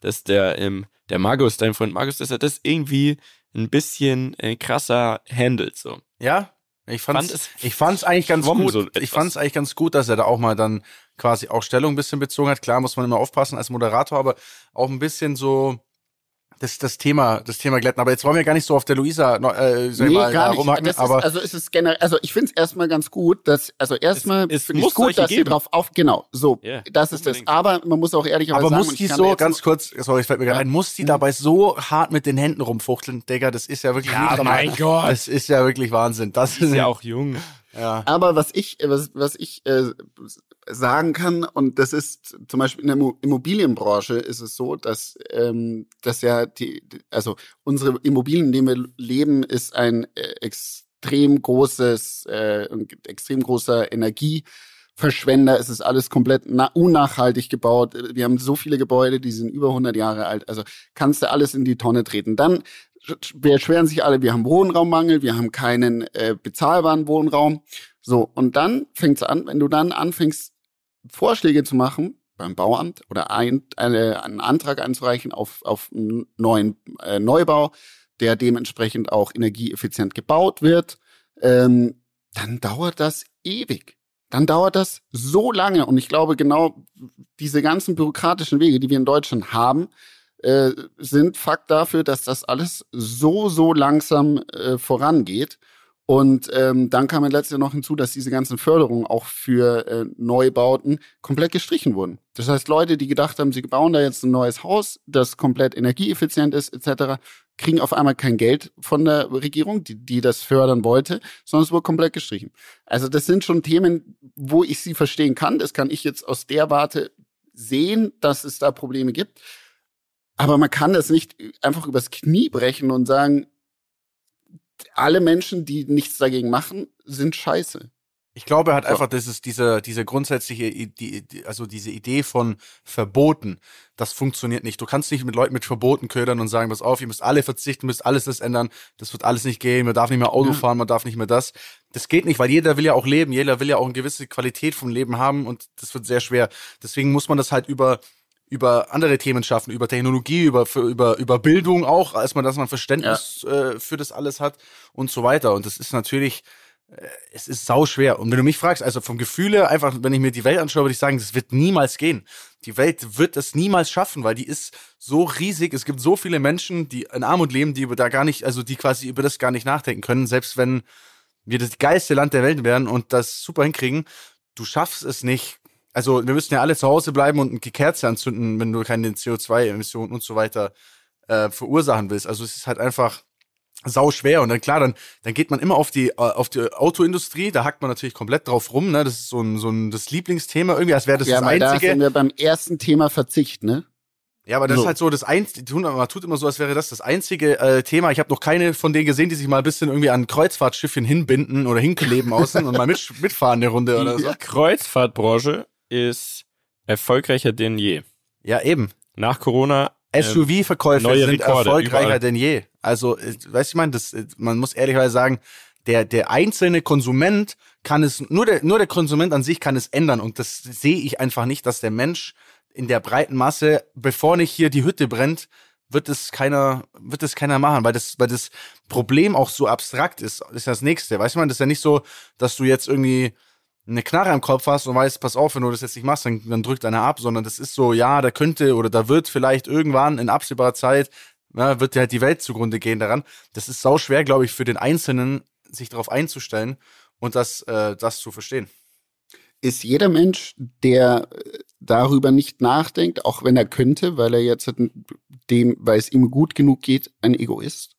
Speaker 3: dass der, ähm, der Magus, dein Freund Magus, dass er das irgendwie ein bisschen äh, krasser handelt, so.
Speaker 2: Ja? Ich fand's, fand es, ich fand's eigentlich ganz gut. So ich fand's eigentlich ganz gut, dass er da auch mal dann quasi auch Stellung ein bisschen bezogen hat. Klar muss man immer aufpassen als Moderator, aber auch ein bisschen so, das, das Thema, das Thema glätten. Aber jetzt wollen wir gar nicht so auf der Luisa äh,
Speaker 1: nee, mal, gar nicht. rumhacken. Ist, aber also es ist generell, also ich finde es erstmal ganz gut, dass, also erstmal finde ich gut, dass geben. sie drauf auf, genau, so, yeah, das ist unbedingt. das. Aber man muss auch ehrlicherweise
Speaker 2: sagen. Aber muss die so, ganz kurz, sorry, ich fällt mir gerade ein, muss die ja. dabei so hart mit den Händen rumfuchteln, Digga, das ist ja wirklich,
Speaker 3: ja, mein Gott.
Speaker 2: Das ist ja wirklich Wahnsinn. Das
Speaker 3: ist ja auch jung.
Speaker 1: Ja. Aber was ich, was, was ich äh, sagen kann, und das ist zum Beispiel in der Immobilienbranche ist es so, dass, ähm, dass ja die, also unsere Immobilien, in denen wir leben, ist ein äh, extrem großes, äh, extrem großer Energieverschwender. Es ist alles komplett unnachhaltig gebaut. Wir haben so viele Gebäude, die sind über 100 Jahre alt. Also kannst du alles in die Tonne treten. Dann beschweren sich alle, wir haben Wohnraummangel, wir haben keinen äh, bezahlbaren Wohnraum. So, und dann fängt's an, wenn du dann anfängst, Vorschläge zu machen beim Bauamt oder ein, eine, einen Antrag einzureichen auf, auf einen neuen äh, Neubau, der dementsprechend auch energieeffizient gebaut wird, ähm, dann dauert das ewig. Dann dauert das so lange. Und ich glaube, genau diese ganzen bürokratischen Wege, die wir in Deutschland haben, äh, sind Fakt dafür, dass das alles so, so langsam äh, vorangeht. Und ähm, dann kam letztes Jahr noch hinzu, dass diese ganzen Förderungen auch für äh, Neubauten komplett gestrichen wurden. Das heißt, Leute, die gedacht haben, sie bauen da jetzt ein neues Haus, das komplett energieeffizient ist, etc., kriegen auf einmal kein Geld von der Regierung, die, die das fördern wollte, sondern es wurde komplett gestrichen. Also das sind schon Themen, wo ich sie verstehen kann. Das kann ich jetzt aus der Warte sehen, dass es da Probleme gibt. Aber man kann das nicht einfach übers Knie brechen und sagen, alle Menschen, die nichts dagegen machen, sind scheiße.
Speaker 2: Ich glaube er hat einfach, das ist diese, diese grundsätzliche, die, also diese Idee von Verboten, das funktioniert nicht. Du kannst nicht mit Leuten mit Verboten ködern und sagen, pass auf, ihr müsst alle verzichten, müsst alles das ändern, das wird alles nicht gehen, man darf nicht mehr Auto ja. fahren, man darf nicht mehr das. Das geht nicht, weil jeder will ja auch leben, jeder will ja auch eine gewisse Qualität vom Leben haben und das wird sehr schwer. Deswegen muss man das halt über über andere Themen schaffen, über Technologie, über, über, über Bildung auch, als man, dass man Verständnis ja. äh, für das alles hat und so weiter. Und das ist natürlich, äh, es ist sau schwer. Und wenn du mich fragst, also vom Gefühle, einfach, wenn ich mir die Welt anschaue, würde ich sagen, das wird niemals gehen. Die Welt wird es niemals schaffen, weil die ist so riesig. Es gibt so viele Menschen, die in Armut leben, die über da gar nicht, also die quasi über das gar nicht nachdenken können, selbst wenn wir das geilste Land der Welt wären und das super hinkriegen. Du schaffst es nicht, also wir müssen ja alle zu Hause bleiben und die Kerze anzünden, wenn du keine CO2-Emissionen und so weiter äh, verursachen willst. Also es ist halt einfach sau schwer und dann klar, dann dann geht man immer auf die äh, auf die Autoindustrie, da hackt man natürlich komplett drauf rum, ne? Das ist so ein so ein das Lieblingsthema irgendwie, als wäre das
Speaker 1: ja,
Speaker 2: das einzige.
Speaker 1: Ja, da sind wir beim ersten Thema Verzicht, ne?
Speaker 2: Ja, aber das so. ist halt so das einzige, man tut immer so, als wäre das das einzige äh, Thema. Ich habe noch keine von denen gesehen, die sich mal ein bisschen irgendwie an Kreuzfahrtschiffchen hinbinden oder hinkleben außen und mal mit, *laughs* mitfahren eine Runde oder so.
Speaker 3: Die Kreuzfahrtbranche ist erfolgreicher denn je.
Speaker 2: Ja, eben.
Speaker 3: Nach Corona.
Speaker 2: SUV-Verkäufe sind Rekorde, erfolgreicher überall. denn je. Also, äh, weißt du, ich meine, das, äh, man muss ehrlicherweise sagen, der, der einzelne Konsument kann es, nur der, nur der Konsument an sich kann es ändern. Und das sehe ich einfach nicht, dass der Mensch in der breiten Masse, bevor nicht hier die Hütte brennt, wird es keiner, wird es keiner machen, weil das, weil das Problem auch so abstrakt ist, ist das nächste. Weißt du, man, das ist ja nicht so, dass du jetzt irgendwie eine Knarre am Kopf hast und weißt, pass auf, wenn du das jetzt nicht machst, dann, dann drückt einer ab, sondern das ist so, ja, da könnte oder da wird vielleicht irgendwann in absehbarer Zeit, ja, wird dir halt die Welt zugrunde gehen daran. Das ist sau schwer, glaube ich, für den Einzelnen, sich darauf einzustellen und das, äh, das zu verstehen.
Speaker 1: Ist jeder Mensch, der äh, darüber nicht nachdenkt, auch wenn er könnte, weil er jetzt dem, weil es ihm gut genug geht, ein Egoist?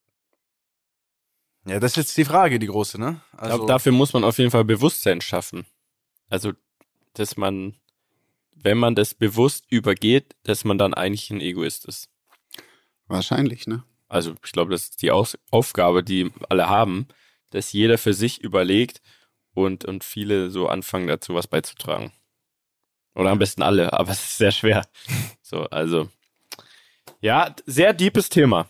Speaker 2: Ja, das ist jetzt die Frage, die große, ne?
Speaker 3: Also ich glaube, dafür muss man auf jeden Fall Bewusstsein schaffen. Also, dass man, wenn man das bewusst übergeht, dass man dann eigentlich ein Egoist ist.
Speaker 1: Wahrscheinlich, ne?
Speaker 3: Also, ich glaube, das ist die Aus Aufgabe, die alle haben, dass jeder für sich überlegt und, und viele so anfangen dazu was beizutragen. Oder am besten alle, aber es ist sehr schwer. *laughs* So, also. Ja, sehr deepes Thema.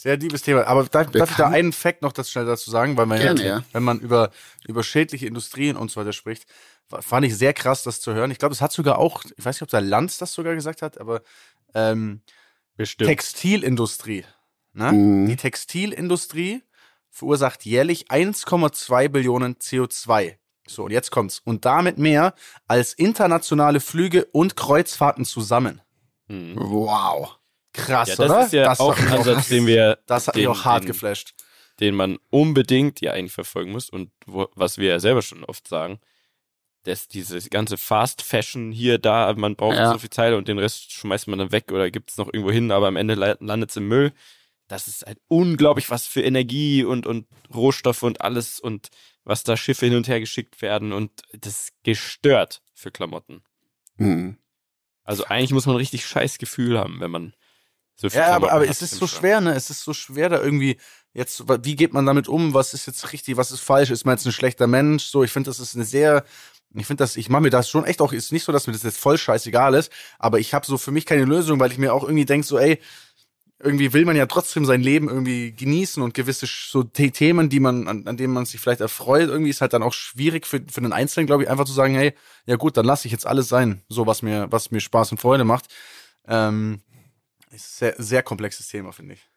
Speaker 2: Sehr liebes Thema. Aber darf, darf ich da einen Fact noch das schnell dazu sagen? Weil man Gerne, ja, wenn man über, über schädliche Industrien und so weiter spricht, fand ich sehr krass, das zu hören. Ich glaube, es hat sogar auch, ich weiß nicht, ob der Lanz das sogar gesagt hat, aber ähm, Bestimmt. Textilindustrie. Ne? Mhm. Die Textilindustrie verursacht jährlich 1,2 Billionen CO2. So, und jetzt kommt's. Und damit mehr als internationale Flüge und Kreuzfahrten zusammen.
Speaker 1: Mhm. Wow.
Speaker 2: Krass,
Speaker 3: ja,
Speaker 2: das
Speaker 3: oder? ist ja
Speaker 2: das
Speaker 3: auch ein Ansatz, den wir.
Speaker 2: Das hat den, mich auch hart den, geflasht.
Speaker 3: Den man unbedingt ja eigentlich verfolgen muss und wo, was wir ja selber schon oft sagen, dass dieses ganze Fast Fashion hier, da, man braucht ja. so viel Zeit und den Rest schmeißt man dann weg oder gibt es noch irgendwo hin, aber am Ende landet es im Müll. Das ist halt unglaublich, was für Energie und, und Rohstoffe und alles und was da Schiffe hin und her geschickt werden und das ist gestört für Klamotten. Mhm. Also eigentlich muss man ein richtig scheiß Gefühl haben, wenn man
Speaker 2: so ja, aber, aber es ist so schwer, ne? Es ist so schwer, da irgendwie jetzt, wie geht man damit um? Was ist jetzt richtig, was ist falsch? Ist man jetzt ein schlechter Mensch? So, ich finde, das ist eine sehr, ich finde das, ich mache mir das schon echt auch, ist nicht so, dass mir das jetzt voll scheißegal ist, aber ich habe so für mich keine Lösung, weil ich mir auch irgendwie denke, so, ey, irgendwie will man ja trotzdem sein Leben irgendwie genießen und gewisse so Themen, die man, an, an denen man sich vielleicht erfreut, irgendwie ist halt dann auch schwierig für, für den Einzelnen, glaube ich, einfach zu sagen, hey, ja gut, dann lasse ich jetzt alles sein, so was mir, was mir Spaß und Freude macht. Ähm, ist sehr, sehr komplexes Thema, finde ich.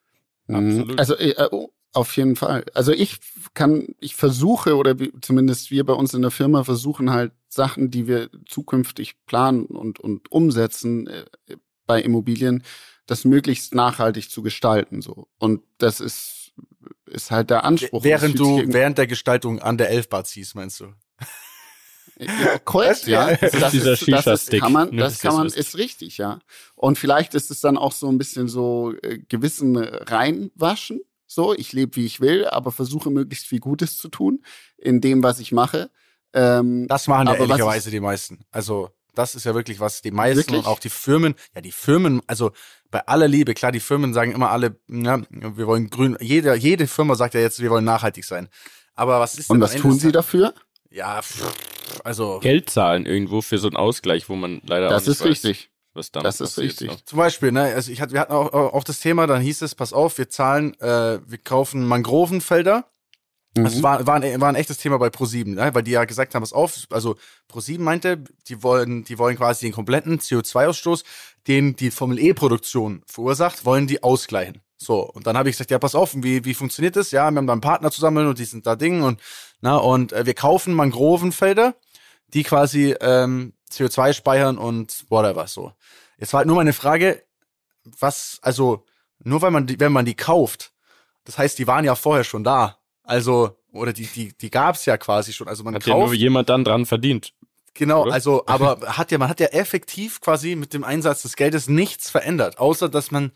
Speaker 1: Mhm. Absolut. Also äh, oh, auf jeden Fall. Also ich kann, ich versuche oder zumindest wir bei uns in der Firma versuchen halt Sachen, die wir zukünftig planen und, und umsetzen äh, bei Immobilien, das möglichst nachhaltig zu gestalten so. Und das ist ist halt der Anspruch.
Speaker 2: Während du während der Gestaltung an der Elfbar ziehst, meinst du?
Speaker 1: Ja, korrekt, *laughs* ja.
Speaker 3: Das, das, ist, dieser
Speaker 1: das ist, kann man, das kann man, ist richtig, ja. Und vielleicht ist es dann auch so ein bisschen so äh, gewissen reinwaschen. So, ich lebe wie ich will, aber versuche möglichst viel Gutes zu tun in dem, was ich mache. Ähm,
Speaker 2: das machen ja ehrlicherweise die meisten. Also das ist ja wirklich was die meisten wirklich? und auch die Firmen, ja die Firmen, also bei aller Liebe, klar, die Firmen sagen immer alle, ja, wir wollen grün, jede, jede Firma sagt ja jetzt, wir wollen nachhaltig sein. Aber was ist
Speaker 1: denn Und was tun sie dafür?
Speaker 2: Ja, also.
Speaker 3: Geld zahlen irgendwo für so einen Ausgleich, wo man leider
Speaker 1: das auch nicht ist
Speaker 3: weiß,
Speaker 1: richtig.
Speaker 3: Was damit
Speaker 1: Das ist richtig.
Speaker 3: Noch.
Speaker 2: Zum Beispiel, ne, also ich hatte, wir hatten auch, auch das Thema, dann hieß es, pass auf, wir zahlen, äh, wir kaufen Mangrovenfelder Mhm. Das war, war, ein, war ein echtes Thema bei Pro7, ne? weil die ja gesagt haben, pass auf, also Pro7 meinte, die wollen, die wollen quasi den kompletten CO2-Ausstoß, den die Formel E-Produktion verursacht, wollen die ausgleichen. So, und dann habe ich gesagt, ja, pass auf, wie, wie funktioniert das? Ja, wir haben da einen Partner zusammen und die sind da Ding und, na, und äh, wir kaufen Mangrovenfelder, die quasi ähm, CO2 speichern und whatever, so. Jetzt war halt nur meine Frage, was, also, nur weil man die, wenn man die kauft, das heißt, die waren ja vorher schon da. Also, oder die, die, die gab's ja quasi schon. Also man
Speaker 3: Hat
Speaker 2: kauft,
Speaker 3: ja nur jemand dann dran verdient.
Speaker 2: Genau,
Speaker 3: oder?
Speaker 2: also, *laughs* aber hat ja, man hat ja effektiv quasi mit dem Einsatz des Geldes nichts verändert, außer dass man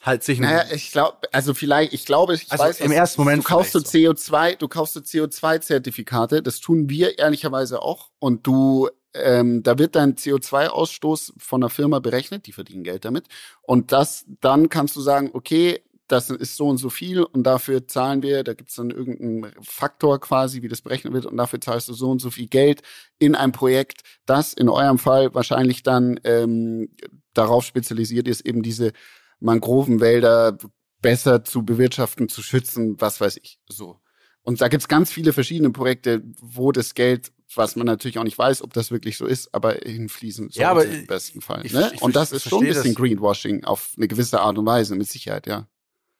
Speaker 2: halt sich
Speaker 1: Naja, ich glaube, also vielleicht, ich glaube, ich
Speaker 2: Also
Speaker 1: weiß,
Speaker 2: im
Speaker 1: was-
Speaker 2: ersten Moment
Speaker 1: du kaufst so
Speaker 2: vielleicht
Speaker 1: CO2, du kaufst so CO2-Zertifikate, das tun wir ehrlicherweise auch und du, ähm, da wird dein CO2-Ausstoß von der Firma berechnet, die verdienen Geld damit und das, dann kannst du sagen, okay, das ist so und so viel und dafür zahlen wir, da gibt's dann irgendeinen Faktor quasi, wie das berechnet wird und dafür zahlst du so und so viel Geld in ein Projekt, das in eurem Fall wahrscheinlich dann ähm, darauf spezialisiert ist, eben diese Mangrovenwälder besser zu bewirtschaften, zu schützen, was weiß ich, so. Und da gibt's ganz viele verschiedene Projekte, wo das Geld, was man natürlich auch nicht weiß, ob das wirklich so ist, aber hinfließen soll
Speaker 2: Ja, aber
Speaker 1: im besten Fall.
Speaker 2: ich-
Speaker 1: ne?
Speaker 2: ich
Speaker 1: und das ist schon ein bisschen
Speaker 2: das.
Speaker 1: Greenwashing auf eine gewisse Art und Weise, mit Sicherheit, ja.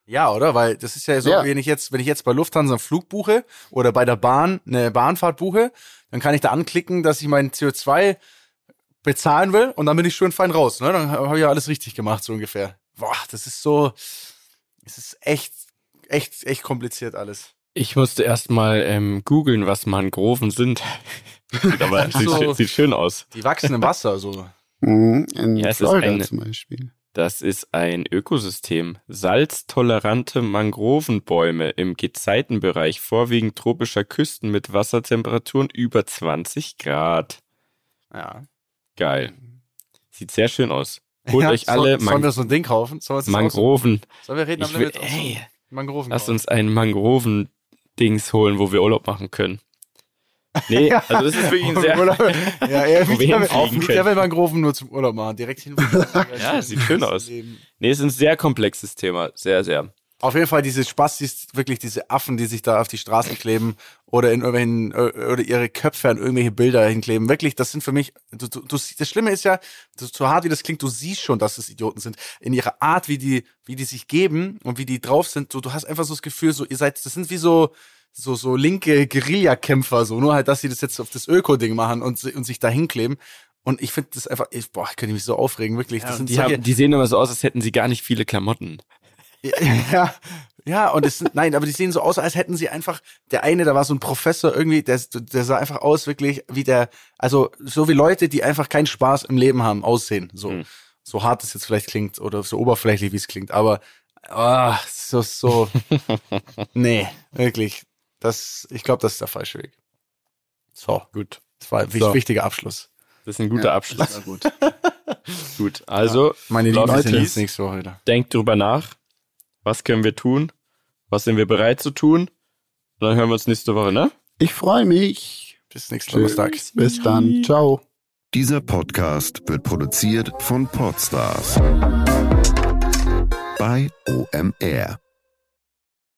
Speaker 2: Ja, oder? Weil das ist ja so,
Speaker 1: Ja.
Speaker 2: wenn ich jetzt, wenn ich jetzt bei Lufthansa einen Flug buche oder bei der Bahn eine Bahnfahrt buche, dann kann ich da anklicken, dass ich mein CO2 bezahlen will und dann bin ich schön fein raus. Ne? Dann habe ich ja alles richtig gemacht, so ungefähr. Boah, das ist so, es ist echt, echt, echt kompliziert alles.
Speaker 3: Ich musste erst mal ähm, googeln, was Mangroven sind. *laughs* sieht aber
Speaker 2: so.
Speaker 3: schön- sieht schön aus.
Speaker 2: Die wachsen im Wasser, so.
Speaker 1: Mhm. In
Speaker 3: Ja,
Speaker 1: Florida
Speaker 3: eine-
Speaker 1: zum Beispiel.
Speaker 3: Das ist ein Ökosystem. Salztolerante Mangrovenbäume im Gezeitenbereich, vorwiegend tropischer Küsten mit Wassertemperaturen über 20 Grad.
Speaker 2: Ja.
Speaker 3: Geil. Sieht sehr schön aus. Holt
Speaker 2: ja,
Speaker 3: euch alle
Speaker 2: soll, sollen
Speaker 3: Man
Speaker 2: wir so ein Ding kaufen? Sollen
Speaker 3: Mangroven.
Speaker 2: Sollen wir reden
Speaker 3: Ich
Speaker 2: am
Speaker 3: will,
Speaker 2: aus-
Speaker 3: ey,
Speaker 2: Mangroven
Speaker 3: lass uns ein Mangroven-Dings holen, wo wir Urlaub machen können. Nee, *laughs* also das ist wirklich ein sehr,
Speaker 2: Urlaub- ja, er, *laughs*
Speaker 3: können.
Speaker 2: will Mangroven nur zum Urlaub machen, direkt hin. *laughs*
Speaker 3: Ja, sieht schön aus. nee, es ist ein sehr komplexes Thema. Sehr, sehr.
Speaker 2: Auf jeden Fall diese Spastis, wirklich diese Affen, die sich da auf die Straßen kleben oder in irgendwelchen äh, oder ihre Köpfe an irgendwelche Bilder hinkleben. Wirklich, das sind für mich. Du, du, du, das Schlimme ist ja, so, so hart wie das klingt, du siehst schon, dass es Idioten sind. In ihrer Art, wie die, wie die sich geben und wie die drauf sind. Du, du hast einfach so das Gefühl, so ihr seid, das sind wie so so so linke Guerillakämpfer, so nur halt, dass sie das jetzt auf das Öko-Ding machen und, und sich da hinkleben. Und ich finde das einfach, ich, boah, ich könnte mich so aufregen, wirklich. das sind
Speaker 3: Die,
Speaker 2: solche-
Speaker 3: haben, die sehen immer so aus, als hätten sie gar nicht viele Klamotten.
Speaker 2: Ja, ja, und es sind, nein, aber die sehen so aus, als hätten sie einfach, der eine, da war so ein Professor irgendwie, der, der sah einfach aus, wirklich, wie der, also so wie Leute, die einfach keinen Spaß im Leben haben, aussehen. So,
Speaker 3: Hm.
Speaker 2: so hart es jetzt vielleicht klingt oder so oberflächlich, wie es klingt, aber ah, so, so, *laughs* nee, wirklich. Das, ich glaube, das ist der falsche Weg. So,
Speaker 3: Gut.
Speaker 2: das war ein
Speaker 3: So.
Speaker 2: wichtiger Abschluss.
Speaker 3: Das ist ein guter
Speaker 1: Ja,
Speaker 3: Abschluss.
Speaker 1: das war gut. *laughs*
Speaker 3: Gut. Also,
Speaker 2: Meine
Speaker 3: Leute,
Speaker 2: Lieben,
Speaker 3: Leute,
Speaker 2: nächste Woche wieder.
Speaker 3: denkt drüber nach. Was können wir tun? Was sind wir bereit zu tun? Und dann hören wir uns nächste Woche, ne?
Speaker 1: Ich freue mich.
Speaker 2: Bis nächsten. Donnerstag.
Speaker 1: Bis dann. Ciao.
Speaker 4: Dieser Podcast wird produziert von Podstars bei OMR.